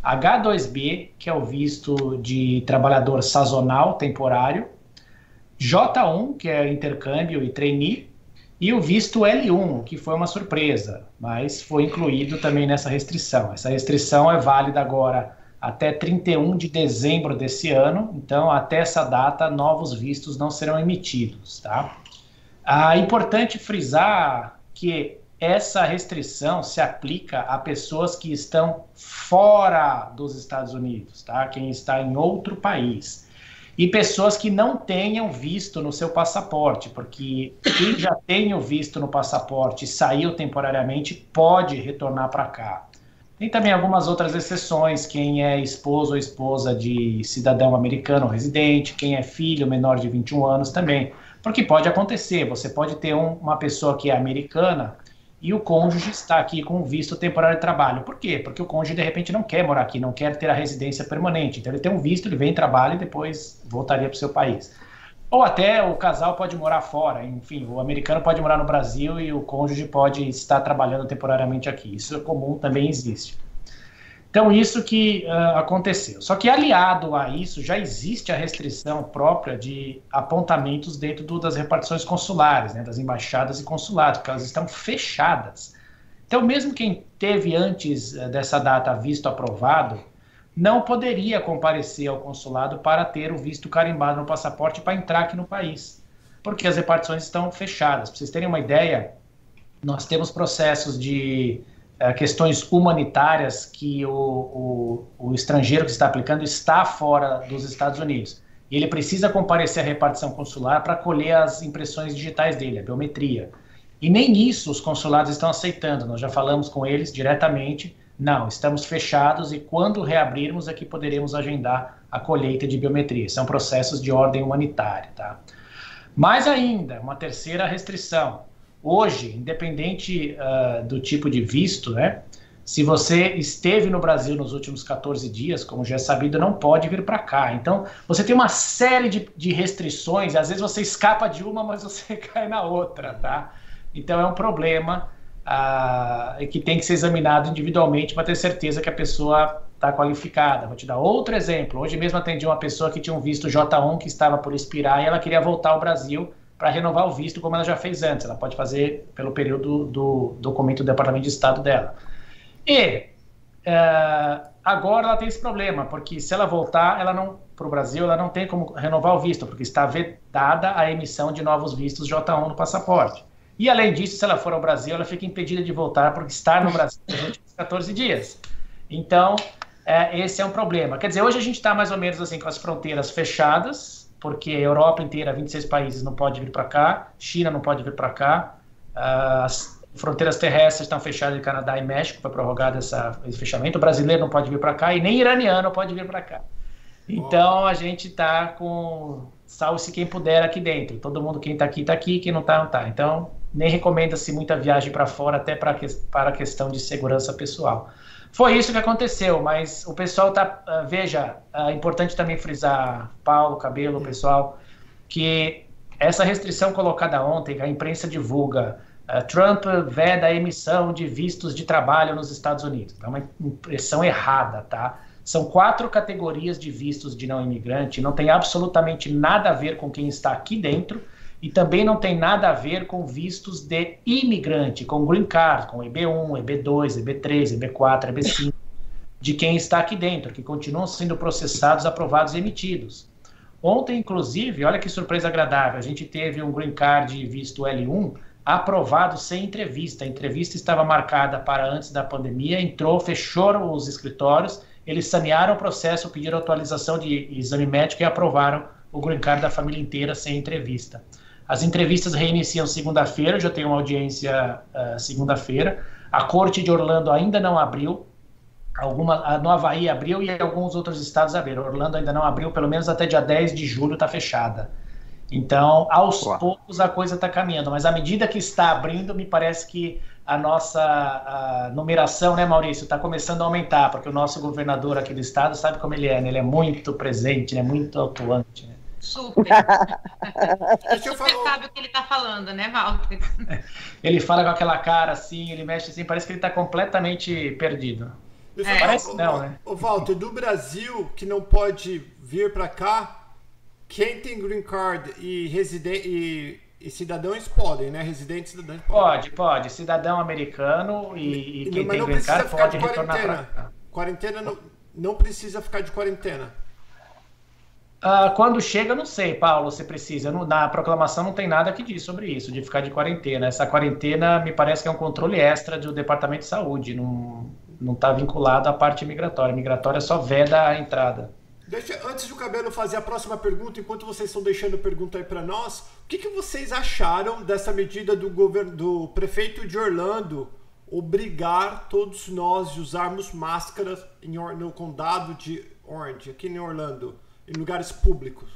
H2B, que é o visto de trabalhador sazonal temporário, J1, que é intercâmbio e trainee, e o visto L1, que foi uma surpresa, mas foi incluído também nessa restrição. Essa restrição é válida agora até 31 de dezembro desse ano. Então, até essa data, novos vistos não serão emitidos, tá? É importante frisar que essa restrição se aplica a pessoas que estão fora dos Estados Unidos, tá? Quem está em outro país. E pessoas que não tenham visto no seu passaporte, porque quem já tem o visto no passaporte e saiu temporariamente pode retornar para cá. Tem também algumas outras exceções, quem é esposo ou esposa de cidadão americano residente, quem é filho menor de 21 anos também. Porque pode acontecer, você pode ter um, uma pessoa que é americana e o cônjuge está aqui com visto temporário de trabalho. Por quê? Porque o cônjuge de repente não quer morar aqui, não quer ter a residência permanente. Então ele tem um visto, ele vem, trabalha e depois voltaria para o seu país. Ou até o casal pode morar fora, enfim, o americano pode morar no Brasil e o cônjuge pode estar trabalhando temporariamente aqui. Isso é comum, também existe. Então, isso que uh, aconteceu. Só que, aliado a isso, já existe a restrição própria de apontamentos dentro do, das repartições consulares, né, das embaixadas e consulados, porque elas estão fechadas. Então, mesmo quem teve antes uh, dessa data visto aprovado, não poderia comparecer ao consulado para ter o visto carimbado no passaporte para entrar aqui no país, porque as repartições estão fechadas. Para vocês terem uma ideia, nós temos processos de questões humanitárias que o, o, o, estrangeiro que está aplicando está fora dos Estados Unidos. E ele precisa comparecer à repartição consular para colher as impressões digitais dele, a biometria. E nem isso os consulados estão aceitando. Nós já falamos com eles diretamente. Não, estamos fechados e quando reabrirmos é que poderemos agendar a colheita de biometria. São processos de ordem humanitária, tá? Mais ainda, uma terceira restrição hoje, independente uh, do tipo de visto, né? Se você esteve no Brasil nos últimos 14 dias, como já é sabido, não pode vir para cá. Então, você tem uma série de, de restrições, às vezes você escapa de uma, mas você cai na outra, tá? Então, é um problema uh, que tem que ser examinado individualmente para ter certeza que a pessoa está qualificada. Vou te dar outro exemplo. Hoje mesmo atendi uma pessoa que tinha um visto J1 que estava por expirar e ela queria voltar ao Brasil para renovar o visto, como ela já fez antes. Ela pode fazer pelo período do documento do Departamento de Estado dela. E é, agora ela tem esse problema, porque se ela voltar, ela não para o Brasil, ela não tem como renovar o visto, porque está vedada a emissão de novos vistos J1 no passaporte. E além disso, se ela for ao Brasil, ela fica impedida de voltar porque está no Brasil nos últimos 14 dias. Então, é, esse é um problema. Quer dizer, hoje a gente está mais ou menos assim com as fronteiras fechadas, porque a Europa inteira, 26 países, não pode vir para cá, China não pode vir para cá, as fronteiras terrestres estão fechadas em Canadá e México, foi prorrogado essa, esse fechamento, o brasileiro não pode vir para cá e nem iraniano pode vir para cá. Então a gente está com salve-se quem puder aqui dentro. Todo mundo, quem está aqui, está aqui, quem não está, não está. Então, nem recomenda-se muita viagem para fora, até pra, para a questão de segurança pessoal. Foi isso que aconteceu, mas o pessoal tá. Uh, veja, é uh, importante também frisar, Paulo, Cabelo, pessoal, que essa restrição colocada ontem, a imprensa divulga, uh, Trump veda a emissão de vistos de trabalho nos Estados Unidos. É uma impressão errada, tá? São quatro categorias de vistos de não imigrante, não tem absolutamente nada a ver com quem está aqui dentro e também não tem nada a ver com vistos de imigrante, com green card, com EB1, EB2, EB3, EB4, EB5, de quem está aqui dentro, que continuam sendo processados, aprovados e emitidos. Ontem, inclusive, olha que surpresa agradável, a gente teve um green card visto L1 aprovado sem entrevista. A entrevista estava marcada para antes da pandemia, entrou, fechou os escritórios, eles sanearam o processo, pediram atualização de exame médico e aprovaram o green card da família inteira sem entrevista. As entrevistas reiniciam segunda-feira, já tem uma audiência uh, segunda-feira. A corte de Orlando ainda não abriu. Alguma, no Havaí abriu e alguns outros estados abriram. Orlando ainda não abriu, pelo menos até dia 10 de julho está fechada. Então, aos poucos a coisa está caminhando, mas à medida que está abrindo, me parece que a nossa a numeração, né, Maurício, está começando a aumentar, porque o nosso governador aqui do estado sabe como ele é, né? ele é muito presente, né? muito atuante. Né? Super. Deixa eu falar... sabe o que ele está falando, né, Walter? Ele fala com aquela cara assim, ele mexe assim, parece que ele está completamente perdido. É. Parece não, né? O Walter, do Brasil, que não pode vir para cá, quem tem green card e, residente, e, e cidadãos podem, né? Residentes cidadãos podem. Pode, pode. Cidadão americano e, e quem tem green card pode retornar para cá. Quarentena não não precisa ficar de quarentena? Uh, quando chega, não sei, Paulo, se precisa. na proclamação não tem nada que diz sobre isso, de ficar de quarentena. Essa quarentena me parece que é um controle extra do Departamento de Saúde, não está vinculado à parte migratória. A migratória só veda a entrada. Deixa, antes do Cabelo fazer a próxima pergunta, enquanto vocês estão deixando a pergunta aí para nós, o que, que vocês acharam dessa medida do, governo, do prefeito de Orlando obrigar todos nós de usarmos máscaras no condado de Orange, aqui em Orlando? Em lugares públicos.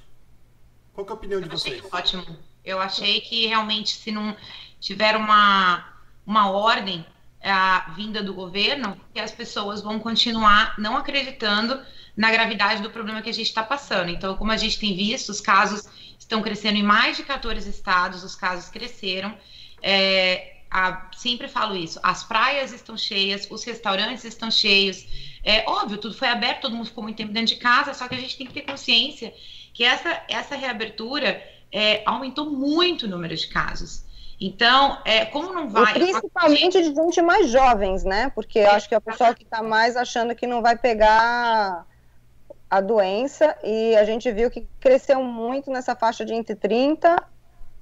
Qual é a opinião de vocês? ótimo. Eu achei que realmente se não tiver uma, uma ordem a vinda do governo, que as pessoas vão continuar não acreditando na gravidade do problema que a gente está passando. Então, como a gente tem visto, os casos estão crescendo em mais de 14 estados, os casos cresceram. É, a, sempre falo isso, as praias estão cheias, os restaurantes estão cheios, é óbvio, tudo foi aberto, todo mundo ficou muito tempo dentro de casa, só que a gente tem que ter consciência que essa, essa reabertura é, aumentou muito o número de casos. Então, é, como não vai. E principalmente de gente mais jovens, né? Porque eu acho que é o pessoal que está mais achando que não vai pegar a doença, e a gente viu que cresceu muito nessa faixa de entre 30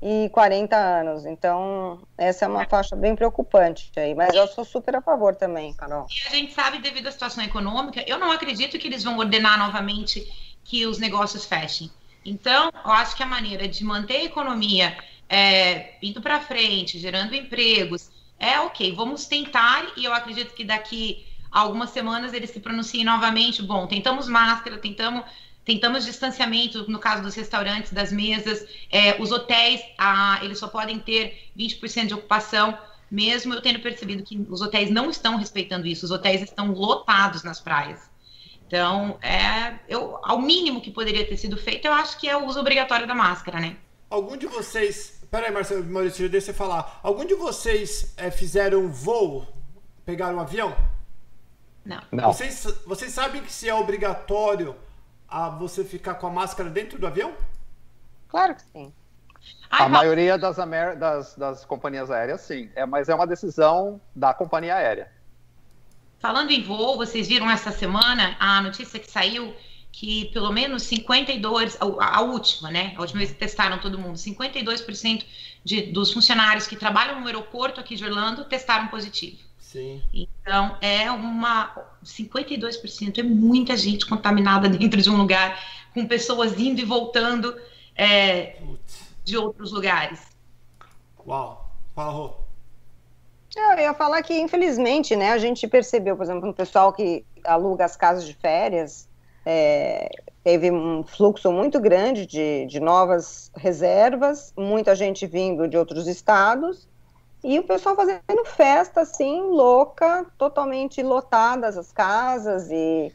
e 40 anos. Então, essa é uma faixa bem preocupante aí. Mas eu sou super a favor também, Carol. E a gente sabe, devido à situação econômica, eu não acredito que eles vão ordenar novamente que os negócios fechem. Então, eu acho que a maneira de manter a economia é, indo para frente, gerando empregos, é ok. Vamos tentar, e eu acredito que daqui a algumas semanas eles se pronunciem novamente. Bom, tentamos máscara, tentamos tentamos distanciamento no caso dos restaurantes, das mesas, é, os hotéis, ah, eles só podem ter 20% de ocupação, mesmo eu tendo percebido que os hotéis não estão respeitando isso, os hotéis estão lotados nas praias. Então, é, eu, ao mínimo que poderia ter sido feito, eu acho que é o uso obrigatório da máscara, né? Algum de vocês. Peraí, Marcelo, Maurício, deixa eu falar. Algum de vocês é, fizeram voo? Pegaram um avião? Não. não. Vocês, vocês sabem que se é obrigatório a você ficar com a máscara dentro do avião? Claro que sim. a maioria das, das, das, companhias aéreas, sim. É, mas é uma decisão da companhia aérea. Falando em voo, vocês viram essa semana a notícia que saiu que pelo menos 52, a, a última, né? A última vez que testaram todo mundo, 52% de, dos funcionários que trabalham no aeroporto aqui de Orlando testaram positivo. Sim. Então, é uma. 52% é muita gente contaminada dentro de um lugar, com pessoas indo e voltando é, de outros lugares. Uau! Fala, Eu ia falar que, infelizmente, né, a gente percebeu, por exemplo, no pessoal que aluga as casas de férias, é, teve um fluxo muito grande de, de novas reservas, muita gente vindo de outros estados, e o pessoal fazendo festa, assim, louca, totalmente lotadas as casas e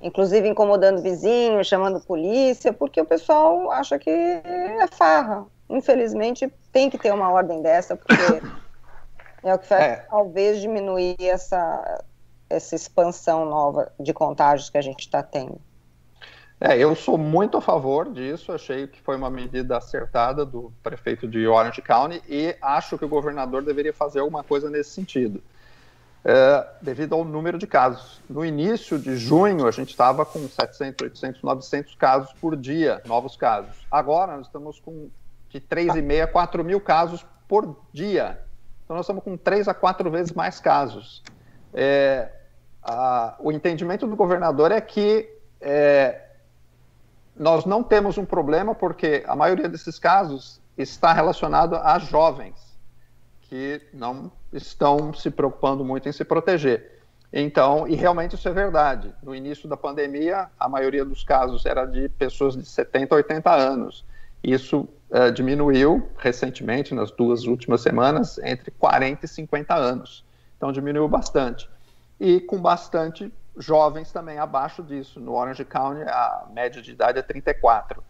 inclusive incomodando vizinhos, chamando polícia, porque o pessoal acha que é farra. Infelizmente, tem que ter uma ordem dessa, porque é o que faz é. talvez diminuir essa, essa expansão nova de contágios que a gente está tendo. É, eu sou muito a favor disso, achei que foi uma medida acertada do prefeito de Orange County e acho que o governador deveria fazer alguma coisa nesse sentido, é, devido ao número de casos. No início de junho, a gente estava com 700, 800, 900 casos por dia, novos casos. Agora, nós estamos com de 3,5 a 4 mil casos por dia. Então, nós estamos com 3 a 4 vezes mais casos. É, a, o entendimento do governador é que é, nós não temos um problema porque a maioria desses casos está relacionado a jovens que não estão se preocupando muito em se proteger. Então, e realmente isso é verdade. No início da pandemia, a maioria dos casos era de pessoas de 70, 80 anos. Isso uh, diminuiu recentemente, nas duas últimas semanas, entre 40 e 50 anos. Então, diminuiu bastante. E com bastante jovens também abaixo disso. No Orange County, a média de idade é 34.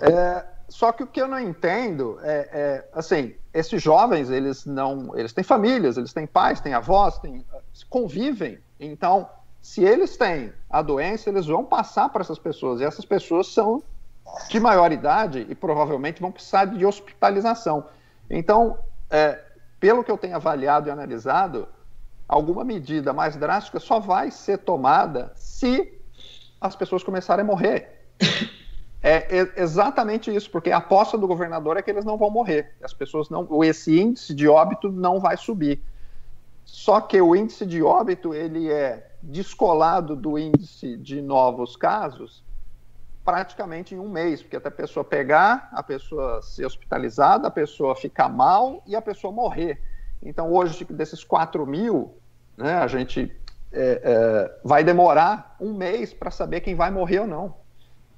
É, só que o que eu não entendo é, é, assim, esses jovens, eles não, eles têm famílias, eles têm pais, têm avós, têm, convivem. Então, se eles têm a doença, eles vão passar para essas pessoas. E essas pessoas são de maior idade e provavelmente vão precisar de hospitalização. Então, é, pelo que eu tenho avaliado e analisado, alguma medida mais drástica só vai ser tomada se as pessoas começarem a morrer. É, exatamente isso, porque a aposta do governador é que eles não vão morrer. As pessoas não, esse índice de óbito não vai subir. Só que o índice de óbito ele é descolado do índice de novos casos praticamente em um mês, porque até a pessoa pegar, a pessoa ser hospitalizada, a pessoa ficar mal e a pessoa morrer. Então, hoje, desses 4 mil, né, a gente é, é, vai demorar um mês para saber quem vai morrer ou não.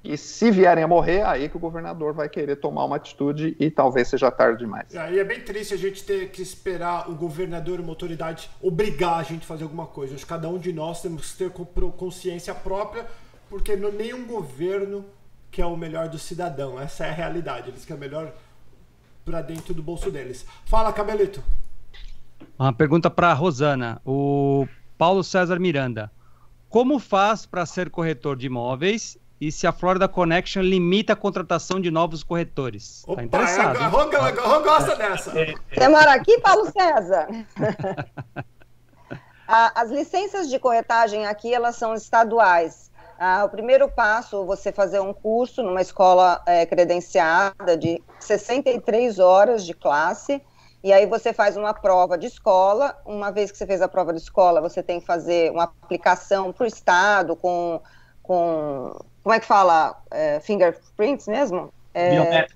E se vierem a morrer, aí que o governador vai querer tomar uma atitude e talvez seja tarde demais. Aí é bem triste a gente ter que esperar o governador, uma autoridade, obrigar a gente a fazer alguma coisa. Acho que cada um de nós temos que ter consciência própria, porque nenhum governo quer o melhor do cidadão. Essa é a realidade. Eles querem o melhor para dentro do bolso deles. Fala, Cabelito. Uma pergunta para Rosana. O Paulo César Miranda. Como faz para ser corretor de imóveis e se a Florida Connection limita a contratação de novos corretores? Tá Opa, tá interessado? É, Rô, gosta dessa. Você mora aqui, Paulo César? As licenças de corretagem aqui, elas são estaduais. Ah, o primeiro passo, você fazer um curso numa escola é, credenciada de 63 horas de classe, e aí você faz uma prova de escola. Uma vez que você fez a prova de escola, você tem que fazer uma aplicação para o Estado com, com. Como é que fala? É, fingerprints mesmo? É,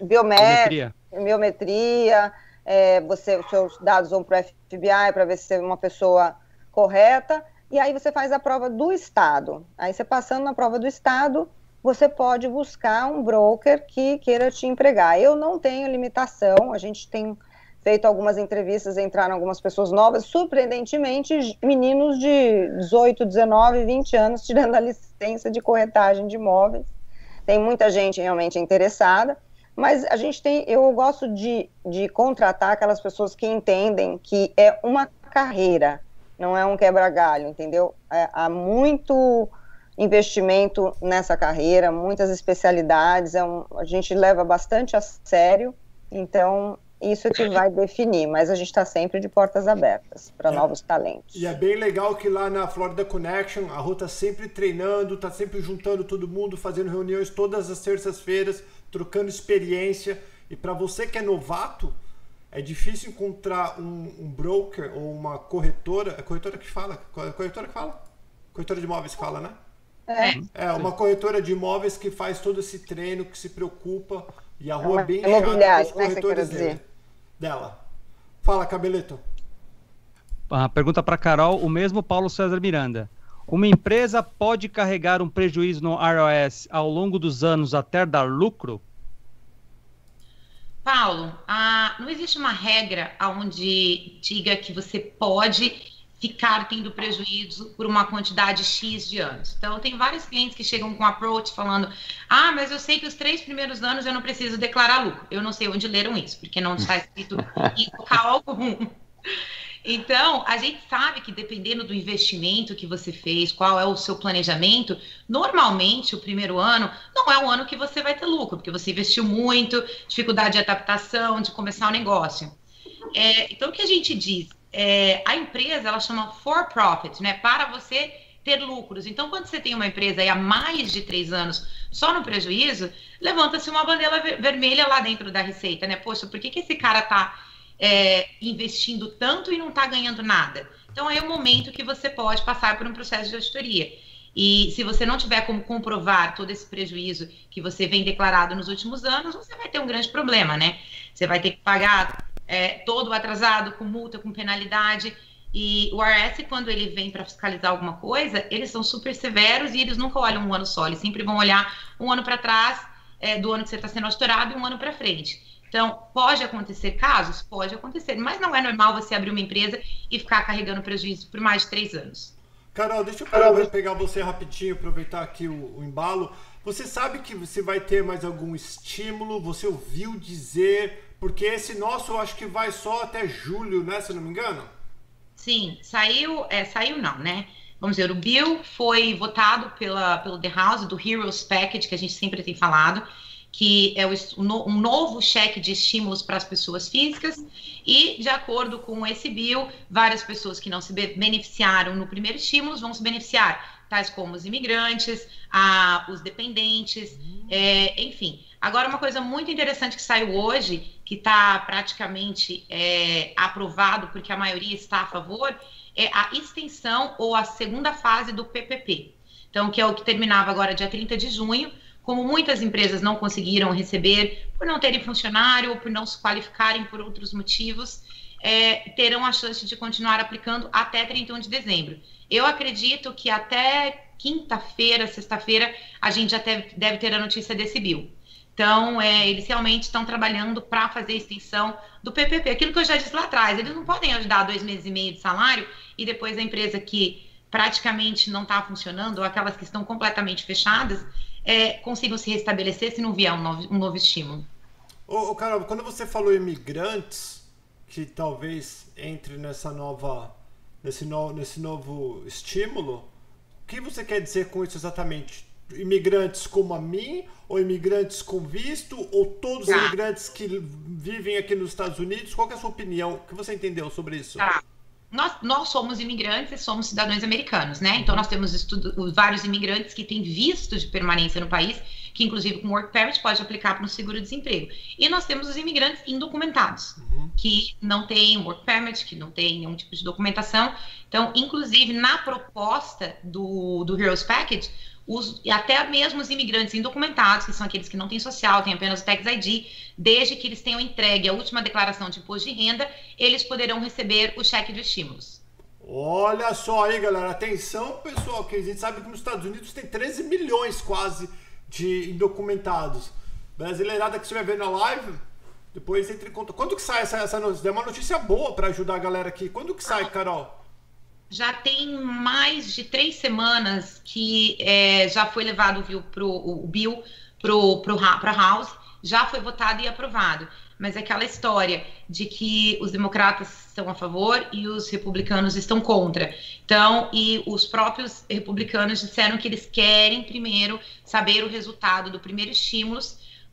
biometria. Biometria. É, você, os seus dados vão para o FBI para ver se você é uma pessoa correta. E aí você faz a prova do Estado. Aí você passando na prova do Estado, você pode buscar um broker que queira te empregar. Eu não tenho limitação, a gente tem feito algumas entrevistas, entraram algumas pessoas novas, surpreendentemente, meninos de 18, 19, 20 anos tirando a licença de corretagem de imóveis. Tem muita gente realmente interessada, mas a gente tem, eu gosto de, de contratar aquelas pessoas que entendem que é uma carreira, não é um quebra-galho, entendeu? É, há muito investimento nessa carreira, muitas especialidades, é um, a gente leva bastante a sério, então isso que vai definir, mas a gente está sempre de portas abertas para é. novos talentos. E é bem legal que lá na Florida Connection a Rô está sempre treinando, está sempre juntando todo mundo, fazendo reuniões todas as terças-feiras, trocando experiência. E para você que é novato, é difícil encontrar um, um, broker ou uma corretora. É corretora que fala? Corretora que fala? Corretora de imóveis que fala, né? É. É, uma corretora de imóveis que faz todo esse treino, que se preocupa. E a rua é, é bem chata com os né, corretores dele dela. Fala, Cabeleto. A pergunta para Carol, o mesmo Paulo César Miranda. Uma empresa pode carregar um prejuízo no ROS ao longo dos anos até dar lucro? Paulo, ah, não existe uma regra onde diga que você pode ficar tendo prejuízo por uma quantidade X de anos. Então, eu tenho vários clientes que chegam com approach falando: ah, mas eu sei que os três primeiros anos eu não preciso declarar lucro. Eu não sei onde leram isso, porque não está escrito em local algum. Então, a gente sabe que dependendo do investimento que você fez, qual é o seu planejamento, normalmente o primeiro ano não é o ano que você vai ter lucro, porque você investiu muito, dificuldade de adaptação, de começar o negócio. É, então, o que a gente diz? É, a empresa ela chama for profit, né? Para você ter lucros. Então, quando você tem uma empresa aí há mais de três anos só no prejuízo, levanta-se uma bandeira vermelha lá dentro da receita, né? Poxa, por que, que esse cara está é, investindo tanto e não está ganhando nada? Então, é o momento que você pode passar por um processo de auditoria. E se você não tiver como comprovar todo esse prejuízo que você vem declarado nos últimos anos, você vai ter um grande problema, né? Você vai ter que pagar é, todo atrasado, com multa, com penalidade. E o RS, quando ele vem para fiscalizar alguma coisa, eles são super severos e eles nunca olham um ano só, eles sempre vão olhar um ano para trás é, do ano que você está sendo auditorado e um ano para frente. Então, pode acontecer casos? Pode acontecer, mas não é normal você abrir uma empresa e ficar carregando prejuízo por mais de três anos. Carol, deixa eu pegar você rapidinho, aproveitar aqui o, o embalo. Você sabe que você vai ter mais algum estímulo? Você ouviu dizer porque esse nosso eu acho que vai só até julho, né? Se não me engano. Sim, saiu, é, saiu não, né? Vamos dizer, o bill foi votado pela, pelo The House, do Heroes Package, que a gente sempre tem falado, que é um novo cheque de estímulos para as pessoas físicas, e de acordo com esse bill, várias pessoas que não se beneficiaram no primeiro estímulo vão se beneficiar tais como os imigrantes, a, os dependentes, é, enfim. Agora, uma coisa muito interessante que saiu hoje, que está praticamente é, aprovado, porque a maioria está a favor, é a extensão ou a segunda fase do PPP. Então, que é o que terminava agora dia 30 de junho, como muitas empresas não conseguiram receber por não terem funcionário ou por não se qualificarem por outros motivos, é, terão a chance de continuar aplicando até 31 de dezembro. Eu acredito que até quinta-feira, sexta-feira, a gente já deve ter a notícia desse bill. Então, é, eles realmente estão trabalhando para fazer a extensão do PPP. Aquilo que eu já disse lá atrás, eles não podem ajudar dois meses e meio de salário e depois a empresa que praticamente não está funcionando, ou aquelas que estão completamente fechadas, é, consigam se restabelecer se não vier um novo, um novo estímulo. Ô, ô, Carol, quando você falou imigrantes, que talvez entre nessa nova, nesse, no, nesse novo estímulo, o que você quer dizer com isso exatamente? Imigrantes como a mim, ou imigrantes com visto, ou todos os tá. imigrantes que vivem aqui nos Estados Unidos? Qual é a sua opinião? O que você entendeu sobre isso? Tá nós, nós somos imigrantes e somos cidadãos americanos, né? Então nós temos estudo, vários imigrantes que têm visto de permanência no país, que inclusive com work permit pode aplicar para o seguro-desemprego. E nós temos os imigrantes indocumentados, uhum. que não têm work permit, que não têm nenhum tipo de documentação. Então, inclusive na proposta do, do Heroes Package, os, até mesmo os imigrantes indocumentados, que são aqueles que não têm social, têm apenas o Tax ID, desde que eles tenham entregue a última declaração de imposto de renda, eles poderão receber o cheque de estímulos. Olha só aí, galera. Atenção, pessoal, que a gente sabe que nos Estados Unidos tem 13 milhões quase de indocumentados. Brasileirada que estiver vendo a live, depois entre em conta. Quando que sai essa, essa notícia? É uma notícia boa para ajudar a galera aqui. Quando que sai, Carol? Já tem mais de três semanas que é, já foi levado viu, pro, o bill para a House, já foi votado e aprovado. Mas é aquela história de que os democratas estão a favor e os republicanos estão contra. Então, e os próprios republicanos disseram que eles querem primeiro saber o resultado do primeiro estímulo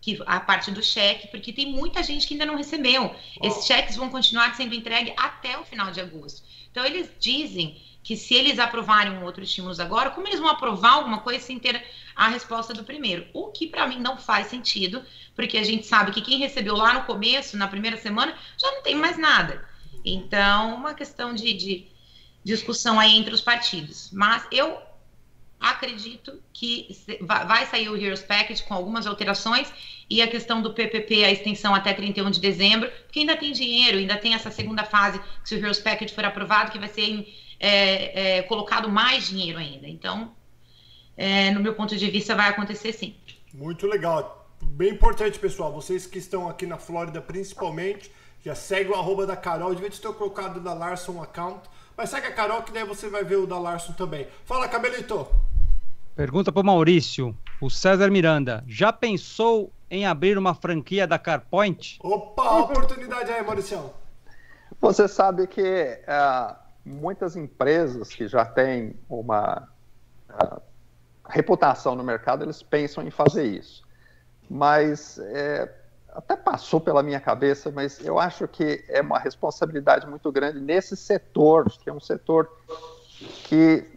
que a parte do cheque, porque tem muita gente que ainda não recebeu. Esses cheques vão continuar sendo entregues até o final de agosto. Então, eles dizem que se eles aprovarem um outro estímulo agora, como eles vão aprovar alguma coisa sem ter a resposta do primeiro? O que para mim não faz sentido, porque a gente sabe que quem recebeu lá no começo, na primeira semana, já não tem mais nada. Então, uma questão de, de discussão aí entre os partidos. Mas eu acredito que vai sair o Heroes Package com algumas alterações e a questão do PPP, a extensão até 31 de dezembro, porque ainda tem dinheiro, ainda tem essa segunda fase, se o Heroes Package for aprovado, que vai ser é, é, colocado mais dinheiro ainda. Então, é, no meu ponto de vista, vai acontecer sim. Muito legal. Bem importante, pessoal. Vocês que estão aqui na Flórida, principalmente, já segue o arroba da Carol. Devia ter colocado da Larson account. Mas segue a Carol, que daí você vai ver o da Larson também. Fala, Cabelito! Pergunta para o Maurício. O César Miranda. Já pensou em abrir uma franquia da CarPoint? Opa, oportunidade aí, Maurício. Você sabe que uh, muitas empresas que já têm uma uh, reputação no mercado, eles pensam em fazer isso. Mas é, até passou pela minha cabeça, mas eu acho que é uma responsabilidade muito grande nesse setor, que é um setor que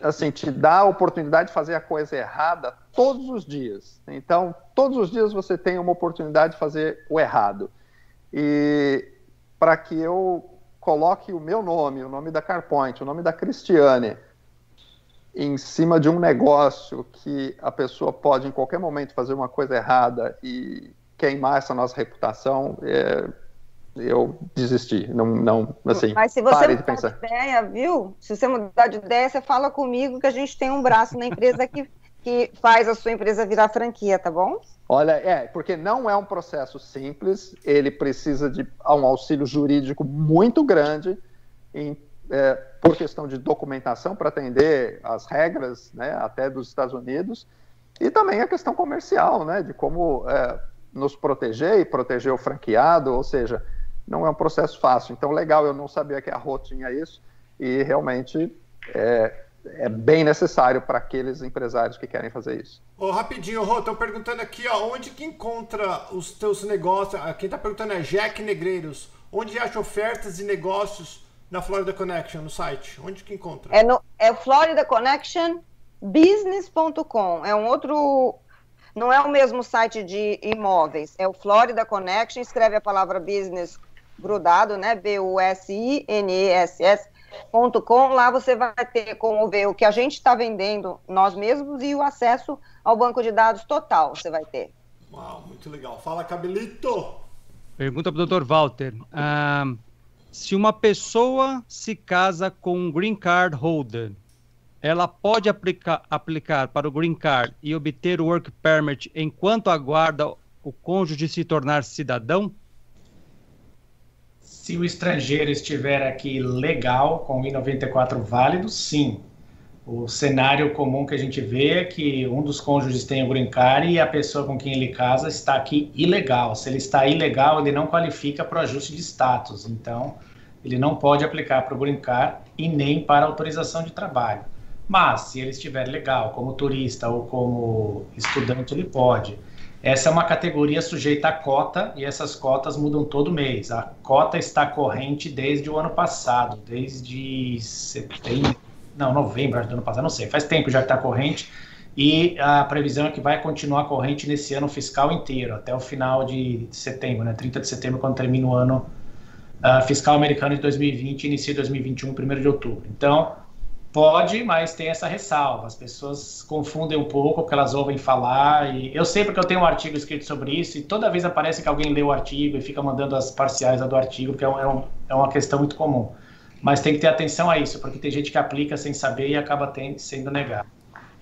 assim te dá a oportunidade de fazer a coisa errada todos os dias. Então, todos os dias você tem uma oportunidade de fazer o errado. E para que eu coloque o meu nome, o nome da Carpoint, o nome da Cristiane em cima de um negócio que a pessoa pode em qualquer momento fazer uma coisa errada e queimar essa nossa reputação, é, eu desisti. Não, não, assim, Mas se você mudar de, de, ideia, viu? Se você mudar de ideia, você fala comigo que a gente tem um braço na empresa que, que faz a sua empresa virar franquia, tá bom? Olha, é, porque não é um processo simples, ele precisa de um auxílio jurídico muito grande em é, por questão de documentação para atender as regras, né, até dos Estados Unidos, e também a questão comercial, né, de como é, nos proteger e proteger o franqueado, ou seja, não é um processo fácil. Então, legal, eu não sabia que a Rô tinha isso, e realmente é, é bem necessário para aqueles empresários que querem fazer isso. Oh, rapidinho, Rô, estão perguntando aqui, ó, onde que encontra os teus negócios? Quem está perguntando é Jack Negreiros. Onde acha ofertas e negócios na Florida Connection, no site? Onde que encontra? É, no, é Florida Connection business.com. É um outro. Não é o mesmo site de imóveis, é o Florida Connection. Escreve a palavra business grudado, né? B-U-S-I-N-E-S-S.com. Lá você vai ter como ver o que a gente está vendendo nós mesmos e o acesso ao banco de dados total. Você vai ter. Uau, muito legal. Fala, Cabelito. Pergunta para o Dr. Walter. Ah, se uma pessoa se casa com um green card holder, ela pode aplicar, aplicar para o green card e obter o work permit enquanto aguarda o cônjuge se tornar cidadão? Se o estrangeiro estiver aqui legal, com o I-94 válido, sim. O cenário comum que a gente vê é que um dos cônjuges tem o green card e a pessoa com quem ele casa está aqui ilegal. Se ele está ilegal, ele não qualifica para o ajuste de status. Então, ele não pode aplicar para o green card e nem para autorização de trabalho. Mas, se ele estiver legal, como turista ou como estudante, ele pode. Essa é uma categoria sujeita a cota e essas cotas mudam todo mês. A cota está corrente desde o ano passado, desde setembro, não, novembro do ano passado, não sei, faz tempo já que está corrente. E a previsão é que vai continuar corrente nesse ano fiscal inteiro, até o final de setembro, né? 30 de setembro, quando termina o ano uh, fiscal americano de 2020 e inicia 2021, 1 de outubro. Então, Pode, mas tem essa ressalva. As pessoas confundem um pouco porque elas ouvem falar. E eu sei porque eu tenho um artigo escrito sobre isso e toda vez aparece que alguém lê o artigo e fica mandando as parciais do artigo, que é, um, é, é uma questão muito comum. Mas tem que ter atenção a isso, porque tem gente que aplica sem saber e acaba tendo, sendo negado.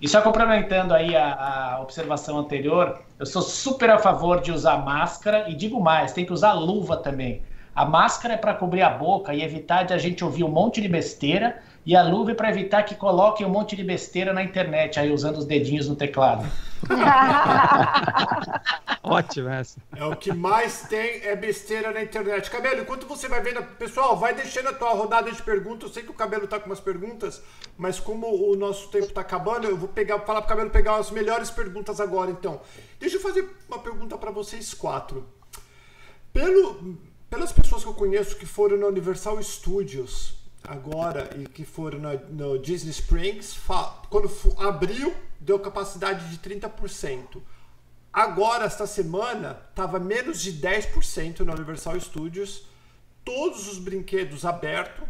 E só complementando aí a, a, observação anterior, eu sou super a favor de usar máscara e digo mais, tem que usar luva também. A máscara é para cobrir a boca e evitar de a gente ouvir um monte de besteira e a luva para evitar que coloquem um monte de besteira na internet, aí usando os dedinhos no teclado. Ótimo essa. É o que mais tem é besteira na internet. Cabelo, enquanto você vai vendo, pessoal, vai deixando a tua rodada de perguntas. Eu sei que o Cabelo tá com umas perguntas, mas como o nosso tempo tá acabando, eu vou pegar, falar pro Cabelo pegar as melhores perguntas agora, então. Deixa eu fazer uma pergunta para vocês quatro. Pelo, pelas pessoas que eu conheço que foram na Universal Studios, agora e que foram no, no Disney Springs, quando abriu, deu capacidade de 30%. Agora, esta semana, estava menos de 10% na Universal Studios, todos os brinquedos abertos,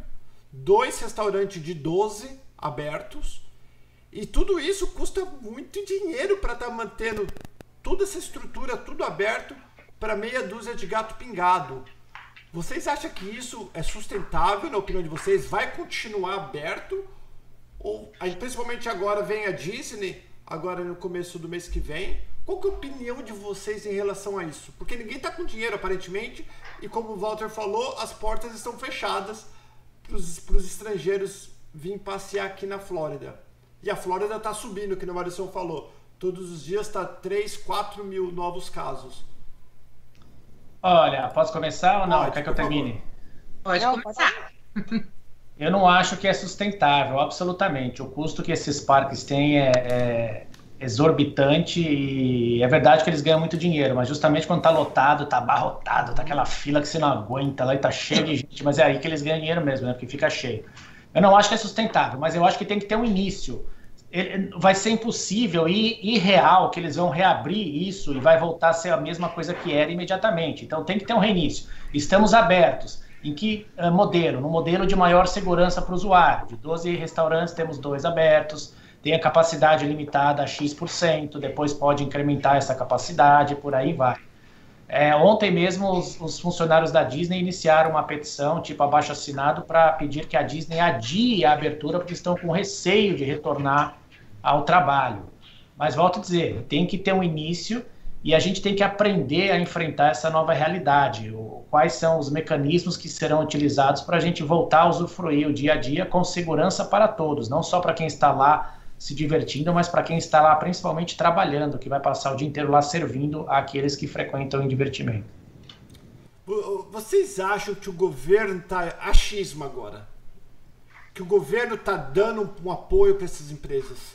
dois restaurantes de 12 abertos, e tudo isso custa muito dinheiro para estar tá mantendo toda essa estrutura, tudo aberto, para meia dúzia de gato pingado. Vocês acham que isso é sustentável, na opinião de vocês? Vai continuar aberto? Ou, principalmente agora vem a Disney, agora no começo do mês que vem. Qual que é a opinião de vocês em relação a isso? Porque ninguém está com dinheiro, aparentemente, e como o Walter falou, as portas estão fechadas para os estrangeiros virem passear aqui na Flórida. E a Flórida está subindo, que o Marisson falou. Todos os dias está 3, 4 mil novos casos. Olha, posso começar ou não? Pode, Quer que eu termine? Pode não, começar. Eu não acho que é sustentável, absolutamente. O custo que esses parques têm é, é exorbitante e é verdade que eles ganham muito dinheiro, mas justamente quando tá lotado, tá abarrotado, tá aquela fila que você não aguenta lá e tá cheio de gente, mas é aí que eles ganham dinheiro mesmo, né? Porque fica cheio. Eu não acho que é sustentável, mas eu acho que tem que ter um início vai ser impossível e irreal que eles vão reabrir isso e vai voltar a ser a mesma coisa que era imediatamente. Então tem que ter um reinício. Estamos abertos. Em que uh, modelo? No modelo de maior segurança para o usuário. De 12 restaurantes, temos dois abertos, tem a capacidade limitada a X%, depois pode incrementar essa capacidade, por aí vai. É, ontem mesmo, os, os, funcionários da Disney iniciaram uma petição, tipo abaixo assinado, para pedir que a Disney adie a abertura, porque estão com receio de retornar ao trabalho. Mas volto a dizer, tem que ter um início e a gente tem que aprender a enfrentar essa nova realidade. O, quais são os mecanismos que serão utilizados para a gente voltar a usufruir o dia a dia com segurança para todos, não só para quem está lá se divertindo, mas para quem está lá principalmente trabalhando, que vai passar o dia inteiro lá servindo àqueles que frequentam o divertimento. Vocês acham que o governo está achismo agora? Que o governo está dando um apoio para essas empresas?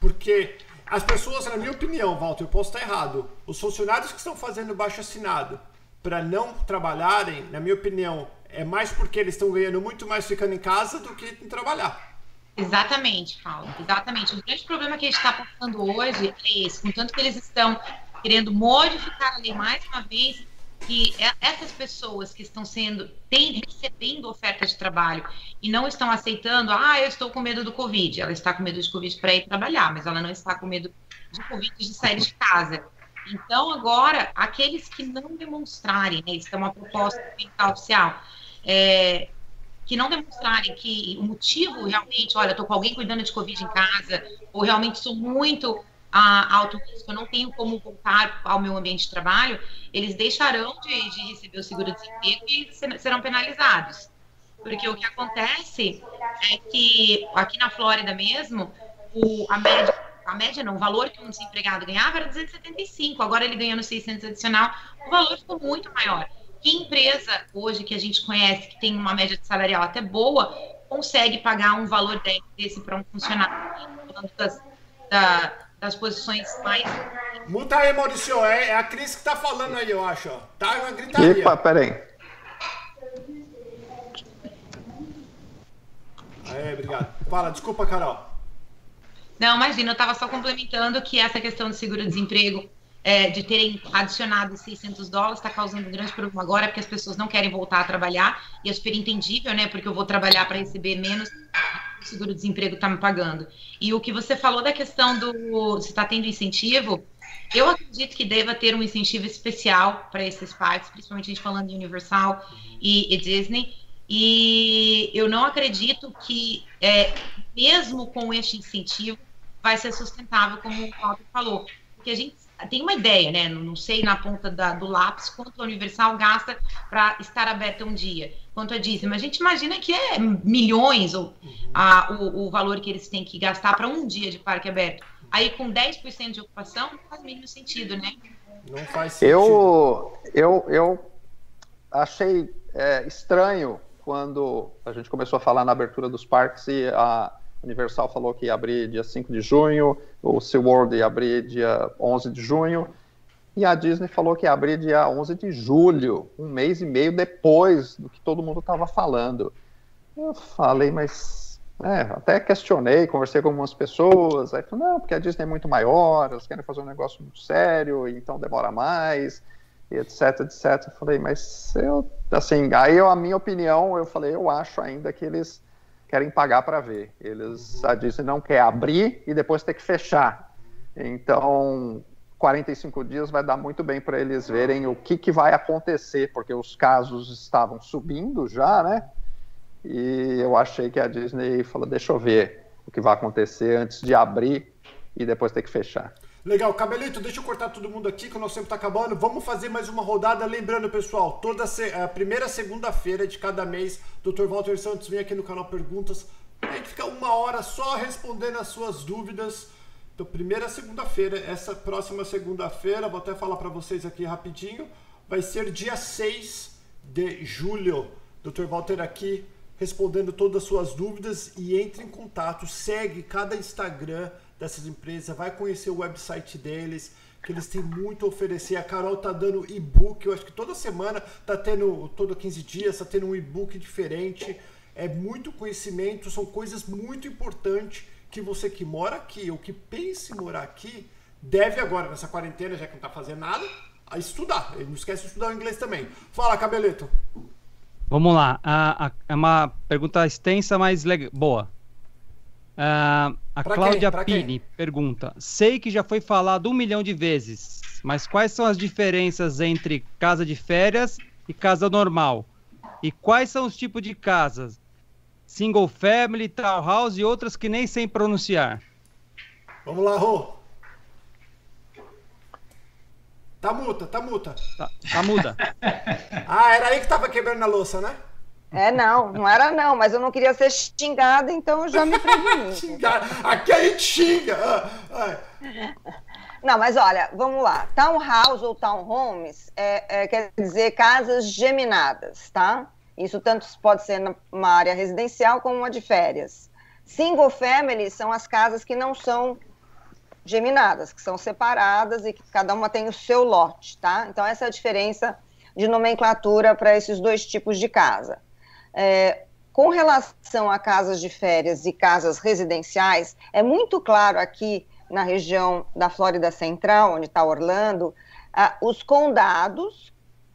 Porque as pessoas, na minha opinião, Walter, eu posso estar errado, os funcionários que estão fazendo baixo assinado para não trabalharem, na minha opinião, é mais porque eles estão ganhando muito mais ficando em casa do que em trabalhar. Exatamente, Paulo, exatamente. O grande problema que a gente está passando hoje é esse, contanto que eles estão querendo modificar a lei mais uma vez, que é, essas pessoas que estão sendo, tem, recebendo oferta de trabalho e não estão aceitando, ah, eu estou com medo do Covid. Ela está com medo de Covid para ir trabalhar, mas ela não está com medo de Covid de sair de casa. Então, agora, aqueles que não demonstrarem, né, isso é uma proposta oficial, é, que não demonstrarem que o motivo realmente, olha, estou com alguém cuidando de Covid em casa, ou realmente sou muito a alto risco, eu não tenho como voltar ao meu ambiente de trabalho, eles deixarão de, de receber o seguro-desemprego e serão penalizados. Porque o que acontece é que aqui na Flórida mesmo, o, a média, a média não, o valor que um desempregado ganhava era 275, agora ele ganhando 600 adicional, o valor ficou muito maior. Que empresa hoje que a gente conhece, que tem uma média salarial até boa, consegue pagar um valor desse para um funcionário? Das, da, das posições mais. Muta aí, Maurício. É, é a Cris que tá falando aí, eu acho. Tá uma gritaria. Epa, peraí. Aí, obrigado. Fala, desculpa, Carol. Não, imagina, eu estava só complementando que essa questão do seguro-desemprego, é, de terem adicionado 600 dólares, está causando um grande problema agora, porque as pessoas não querem voltar a trabalhar, e é super entendível, né? Porque eu vou trabalhar para receber menos o seguro-desemprego está me pagando. E o que você falou da questão do se está tendo incentivo, eu acredito que deva ter um incentivo especial para esses parques, principalmente a gente falando de Universal e, e Disney. E eu não acredito que, é, mesmo com este incentivo, vai ser sustentável, como o Paulo falou. Porque a gente tem uma ideia, né? Não sei na ponta da, do lápis quanto a Universal gasta para estar aberta um dia, quanto a Disney, mas a gente imagina que é milhões ou, a, o, o valor que eles têm que gastar para um dia de parque aberto. Aí com 10% de ocupação não faz mínimo sentido, né? Não faz sentido. Eu, eu, eu achei é, estranho quando a gente começou a falar na abertura dos parques e a Universal falou que ia abrir dia 5 de junho, o SeaWorld ia abrir dia 11 de junho, e a Disney falou que ia abrir dia 11 de julho, um mês e meio depois do que todo mundo estava falando. Eu falei, mas é, até questionei, conversei com algumas pessoas, aí falei, não, porque a Disney é muito maior, eles querem fazer um negócio muito sério, então demora mais, e etc, etc. Eu falei, mas eu, assim, aí eu, a minha opinião, eu falei, eu acho ainda que eles querem pagar para ver. Eles, a Disney não quer abrir e depois ter que fechar. Então, 45 dias vai dar muito bem para eles verem o que, que vai acontecer, porque os casos estavam subindo já, né? E eu achei que a Disney falou: deixa eu ver o que vai acontecer antes de abrir e depois ter que fechar. Legal, Cabelito, deixa eu cortar todo mundo aqui, que o nosso tempo está acabando. Vamos fazer mais uma rodada. Lembrando, pessoal, toda a primeira segunda-feira de cada mês, Dr. Walter Santos vem aqui no canal Perguntas. A gente fica uma hora só respondendo as suas dúvidas. Então, primeira segunda-feira, essa próxima segunda-feira, vou até falar para vocês aqui rapidinho, vai ser dia 6 de julho. Dr. Walter aqui respondendo todas as suas dúvidas e entre em contato, segue cada Instagram dessas empresas, vai conhecer o website deles, que eles têm muito a oferecer. A Carol tá dando e-book, eu acho que toda semana tá tendo, todo 15 dias, tá tendo um e-book diferente. É muito conhecimento, são coisas muito importantes que você que mora aqui ou que pensa em morar aqui deve agora, nessa quarentena, já que não tá fazendo nada, a estudar. Não esquece de estudar o inglês também. Fala, Cabeleto. Vamos lá. é uma pergunta extensa, mas boa. Uh, a pra Cláudia Pini pergunta: Sei que já foi falado um milhão de vezes, mas quais são as diferenças entre casa de férias e casa normal? E quais são os tipos de casas? Single family, townhouse e outras que nem sei pronunciar. Vamos lá, Rô. Tá muta, tá muta. Tá, tá muda. ah, era aí que tava quebrando a louça, né? É, não, não era não, mas eu não queria ser xingada, então eu já me preveni. Xingar, aqui a gente xinga. Ah, não, mas olha, vamos lá. Townhouse ou townhomes é, é, quer dizer casas geminadas, tá? Isso tanto pode ser numa área residencial como uma de férias. Single family são as casas que não são geminadas, que são separadas e que cada uma tem o seu lote, tá? Então essa é a diferença de nomenclatura para esses dois tipos de casa. É, com relação a casas de férias e casas residenciais, é muito claro aqui na região da Flórida Central, onde está Orlando, os condados,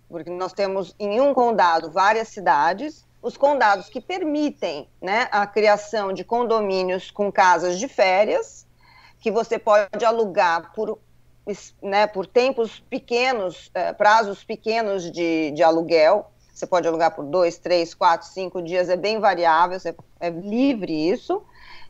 porque nós temos em um condado várias cidades, os condados que permitem né, a criação de condomínios com casas de férias, que você pode alugar por, né, por tempos pequenos, eh, prazos pequenos de, de aluguel. Você pode alugar por dois, três, quatro, cinco dias, é bem variável, é livre isso.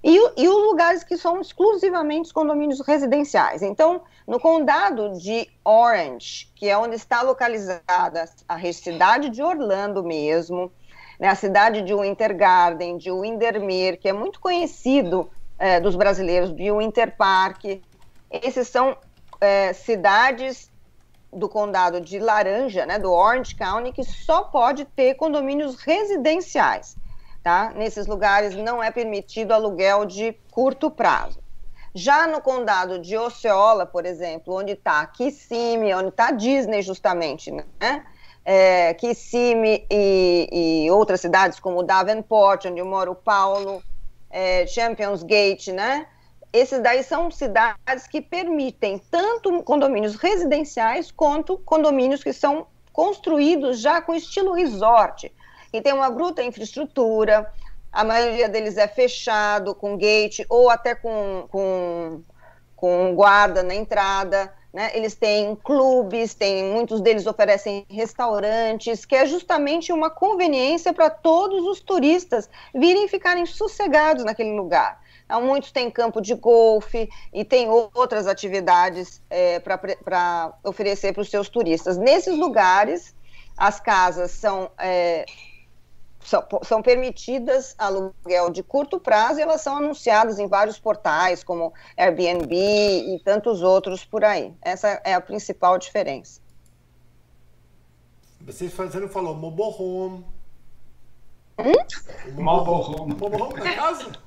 E, e os lugares que são exclusivamente condomínios residenciais. Então, no condado de Orange, que é onde está localizada a cidade de Orlando mesmo, né, a cidade de Winter Garden, de Windermere, que é muito conhecido é, dos brasileiros, de Winter Park. Esses são é, cidades do condado de Laranja, né, do Orange County, que só pode ter condomínios residenciais. Tá? Nesses lugares não é permitido aluguel de curto prazo. Já no condado de Osceola, por exemplo, onde está Kissimmee, onde está Disney justamente, né? É, Kissimmee e, e, outras cidades como Davenport, onde mora o Paulo, é, Champions Gate, né? Esses daí são cidades que permitem tanto condomínios residenciais quanto condomínios que são construídos já com estilo resort, que tem uma bruta infraestrutura, a maioria deles é fechado, com gate ou até com, com, com guarda na entrada. Né? Eles têm clubes, tem, muitos deles oferecem restaurantes, que é justamente uma conveniência para todos os turistas virem ficarem sossegados naquele lugar. Então, muitos têm campo de golfe e tem outras atividades é, para oferecer para os seus turistas. Nesses lugares, as casas são é, são, são permitidas aluguel de curto prazo e elas são anunciadas em vários portais, como Airbnb e tantos outros por aí. Essa é a principal diferença. Você, você não falou mobile home. Hum? Mobile home. Mobile home na casa?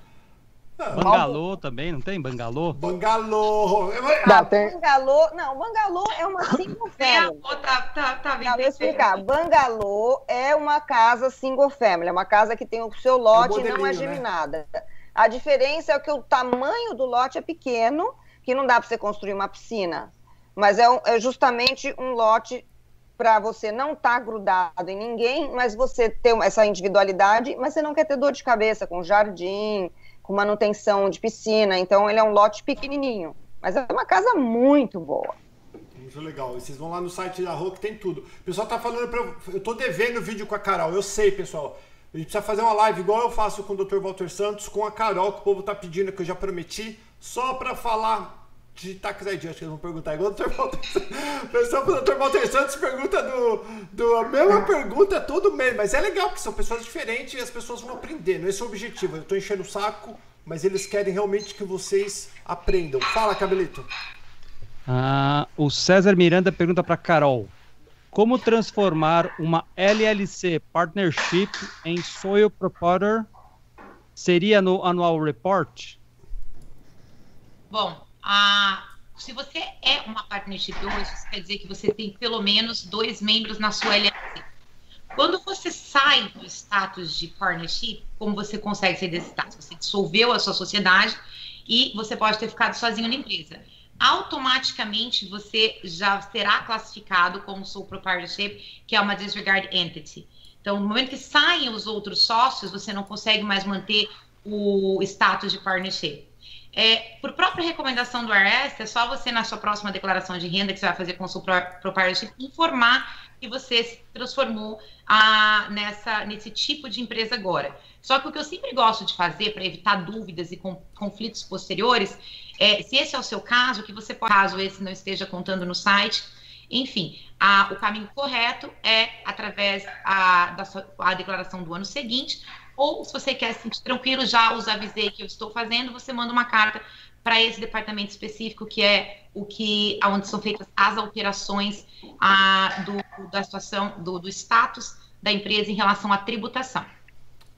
Bangalô também, não tem? Bangalô? Bangalô. Ah, tem... Bangalô, não, Bangalô é uma single family. tá, tá, tá não, vou explicar. Bangalô é uma casa single family, é uma casa que tem o seu lote é e não é né? geminada. Né? A diferença é que o tamanho do lote é pequeno, que não dá para você construir uma piscina. Mas é, é justamente um lote para você não estar tá grudado em ninguém, mas você ter essa individualidade, mas você não quer ter dor de cabeça com jardim, com manutenção de piscina. Então, ele é um lote pequenininho. Mas é uma casa muito boa. Muito legal. E vocês vão lá no site da Rua que tem tudo. O pessoal tá falando eu. Eu tô devendo vídeo com a Carol. Eu sei, pessoal. A gente precisa fazer uma live igual eu faço com o Dr. Walter Santos, com a Carol, que o povo tá pedindo, que eu já prometi, só para falar de Tax ID, acho que eles vão perguntar igual o Dr. Walter Santos. O pessoal Dr. Walter Santos pergunta do, do, a mesma pergunta todo mês, mas é legal, porque são pessoas diferentes e as pessoas vão aprendendo. Esse é o objetivo. Eu tô enchendo o saco, mas eles querem realmente que vocês aprendam. Fala, Cabelito. Ah, o César Miranda pergunta para Carol: Como transformar uma LLC Partnership em Soil Proprietor? Seria no Annual Report? Bom, ah, se você é uma partnership hoje, isso quer dizer que você tem pelo menos dois membros na sua LLC. Quando você sai do status de partnership, como você consegue sair desse status? Você dissolveu a sua sociedade e você pode ter ficado sozinho na empresa. Automaticamente você já será classificado como sole proprietorship, que é uma disregard entity. Então, no momento que saem os outros sócios, você não consegue mais manter o status de partnership. É, por própria recomendação do IRS, é só você, na sua próxima declaração de renda que você vai fazer com o seu proprietorship, informar que você se transformou a, nessa, nesse tipo de empresa agora. Só que o que eu sempre gosto de fazer para evitar dúvidas e conflitos posteriores, é, se esse é o seu caso, que você pode, caso esse não esteja contando no site, enfim, a, o caminho correto é através a, da sua, a declaração do ano seguinte, ou se você quer se sentir tranquilo, já os avisei que eu estou fazendo, você manda uma carta para esse departamento específico que é o que onde são feitas as alterações a, do, da situação do, do status da empresa em relação à tributação.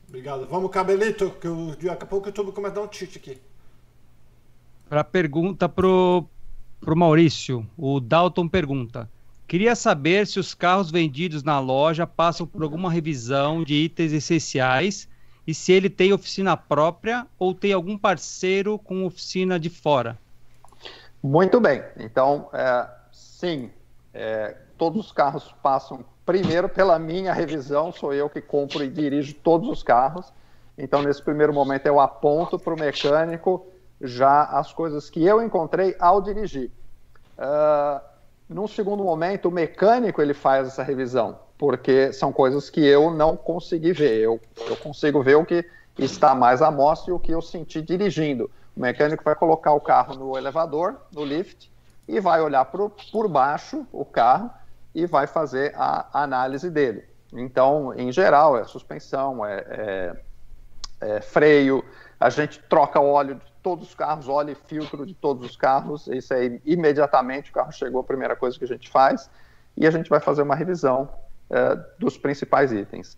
Obrigado. Vamos, Cabelito, que eu, daqui a pouco eu estou começando a dar um tite aqui. Para pergunta pro pro Maurício, o Dalton pergunta: Queria saber se os carros vendidos na loja passam por alguma revisão de itens essenciais e se ele tem oficina própria ou tem algum parceiro com oficina de fora. Muito bem. Então, é, sim, é, todos os carros passam primeiro pela minha revisão, sou eu que compro e dirijo todos os carros. Então, nesse primeiro momento, eu aponto para o mecânico já as coisas que eu encontrei ao dirigir. Uh, num segundo momento, o mecânico ele faz essa revisão, porque são coisas que eu não consegui ver. Eu, eu consigo ver o que está mais à mostra e o que eu senti dirigindo. O mecânico vai colocar o carro no elevador, no lift, e vai olhar por, por baixo o carro e vai fazer a análise dele. Então, em geral, é suspensão, é, é, é freio, a gente troca óleo todos os carros, óleo e filtro de todos os carros. Isso aí, imediatamente o carro chegou, a primeira coisa que a gente faz, e a gente vai fazer uma revisão uh, dos principais itens.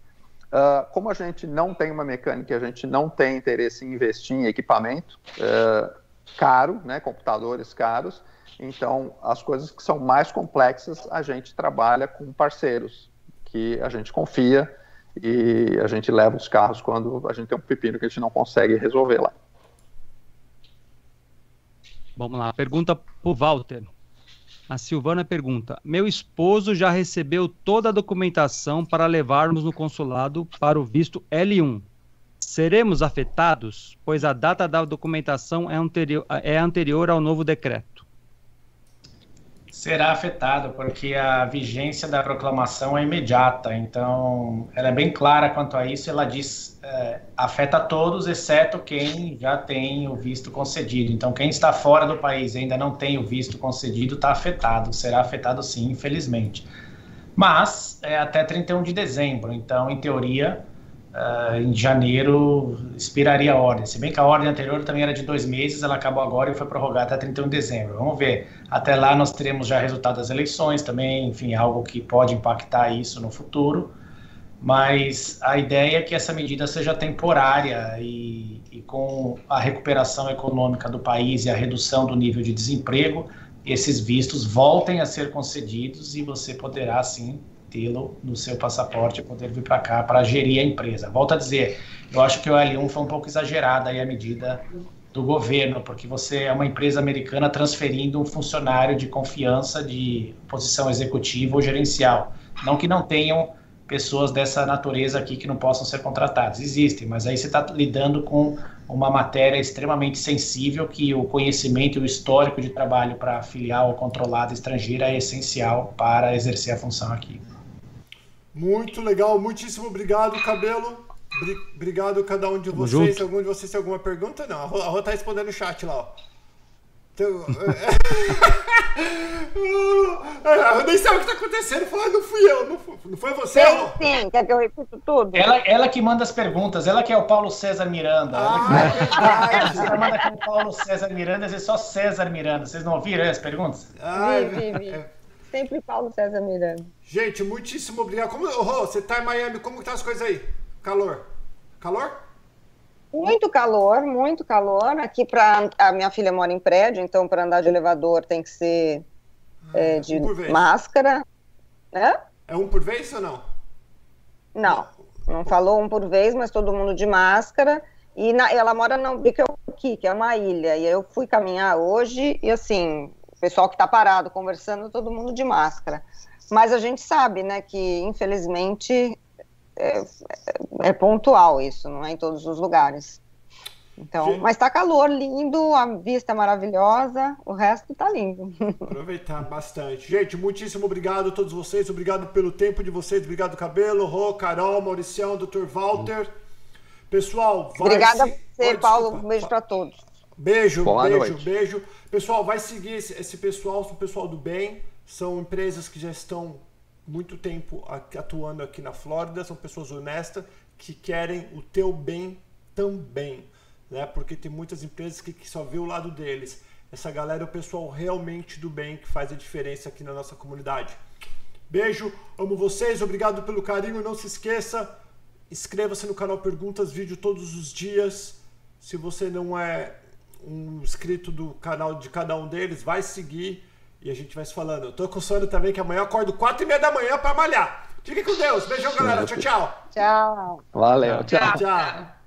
Uh, como a gente não tem uma mecânica, a gente não tem interesse em investir em equipamento uh, caro, né, computadores caros, então as coisas que são mais complexas a gente trabalha com parceiros que a gente confia e a gente leva os carros quando a gente tem um pepino que a gente não consegue resolver lá. Vamos lá, pergunta para Walter. A Silvana pergunta: Meu esposo já recebeu toda a documentação para levarmos no consulado para o visto L1. Seremos afetados, pois a data da documentação é anterior, é anterior ao novo decreto será afetado, porque a vigência da proclamação é imediata. Então, ela é bem clara quanto a isso. Ela diz é, afeta todos, exceto quem já tem o visto concedido. Então, quem está fora do país e ainda não tem o visto concedido está afetado. Será afetado sim, infelizmente. Mas é até 31 de dezembro. Então, em teoria, uh, em janeiro expiraria a ordem. Se bem que a ordem anterior também era de dois meses, ela acabou agora e foi prorrogada até 31 de dezembro. Vamos ver. Até lá nós teremos já resultado das eleições também, enfim, algo que pode impactar isso no futuro. Mas a ideia é que essa medida seja temporária e, e com a recuperação econômica do país e a redução do nível de desemprego, esses vistos voltem a ser concedidos e você poderá, sim, tê-lo no seu passaporte e poder vir para cá para gerir a empresa. Volto a dizer, eu acho que o L1 foi um pouco exagerada aí a medida do governo, porque você é uma empresa americana transferindo um funcionário de confiança de posição executiva ou gerencial. Não que não tenham pessoas dessa natureza aqui que não possam ser contratadas. Existem, mas aí você está lidando com uma matéria extremamente sensível que o conhecimento e o histórico de trabalho para filial ou controlada estrangeira é essencial para exercer a função aqui. Muito legal, muitíssimo obrigado, Cabelo. Obrigado a cada um de Tamo vocês. Junto. Algum de vocês tem alguma pergunta? Não, a Rô tá respondendo no chat lá, ó. Então, eu nem sei o que está acontecendo. Falou, não fui eu, não foi, não foi você? Sim, sim, quer que eu repita tudo? Ela, ela que manda as perguntas, ela que é o Paulo César Miranda. Ah, ela que, ela manda aqui o Paulo César Miranda, é só César Miranda. Vocês não ouviram as perguntas? Ah, vi, vi, vi. Sempre Paulo César Miranda. Gente, muitíssimo obrigado. Como, oh, você tá em Miami, como estão tá as coisas aí? Calor? Calor? Muito calor, muito calor. Aqui para a minha filha mora em prédio, então para andar de elevador tem que ser ah, é, de um máscara. É? é um por vez ou não? Não, não falou um por vez, mas todo mundo de máscara. E na, ela mora no Biqueuqui, que é uma ilha. E eu fui caminhar hoje e assim, pessoal que está parado conversando, todo mundo de máscara. Mas a gente sabe, né, que infelizmente é, é pontual isso, não é em todos os lugares. Então, mas está calor, lindo, a vista é maravilhosa, o resto está lindo. Aproveitar bastante. Gente, muitíssimo obrigado a todos vocês, obrigado pelo tempo de vocês, obrigado Cabelo, Rô, Carol, Mauricião, Dr. Walter. Pessoal, vai Obrigada a você, Oi, Paulo, um beijo para todos. Beijo, Boa beijo, noite. beijo. Pessoal, vai seguir esse, esse pessoal, o pessoal do bem. São empresas que já estão muito tempo atuando aqui na Flórida, são pessoas honestas que querem o teu bem também, né? Porque tem muitas empresas que, que só vê o lado deles. Essa galera é o pessoal realmente do bem que faz a diferença aqui na nossa comunidade. Beijo, amo vocês, obrigado pelo carinho. Não se esqueça, inscreva-se no canal Perguntas, vídeo todos os dias. Se você não é um inscrito do canal de cada um deles, vai seguir E a gente vai se falando. Eu tô com sono também, que amanhã eu acordo 4 e meia da manhã pra malhar. Fique com Deus. Beijão, galera. Tchau, tchau. Tchau. Valeu. tchau. tchau. tchau.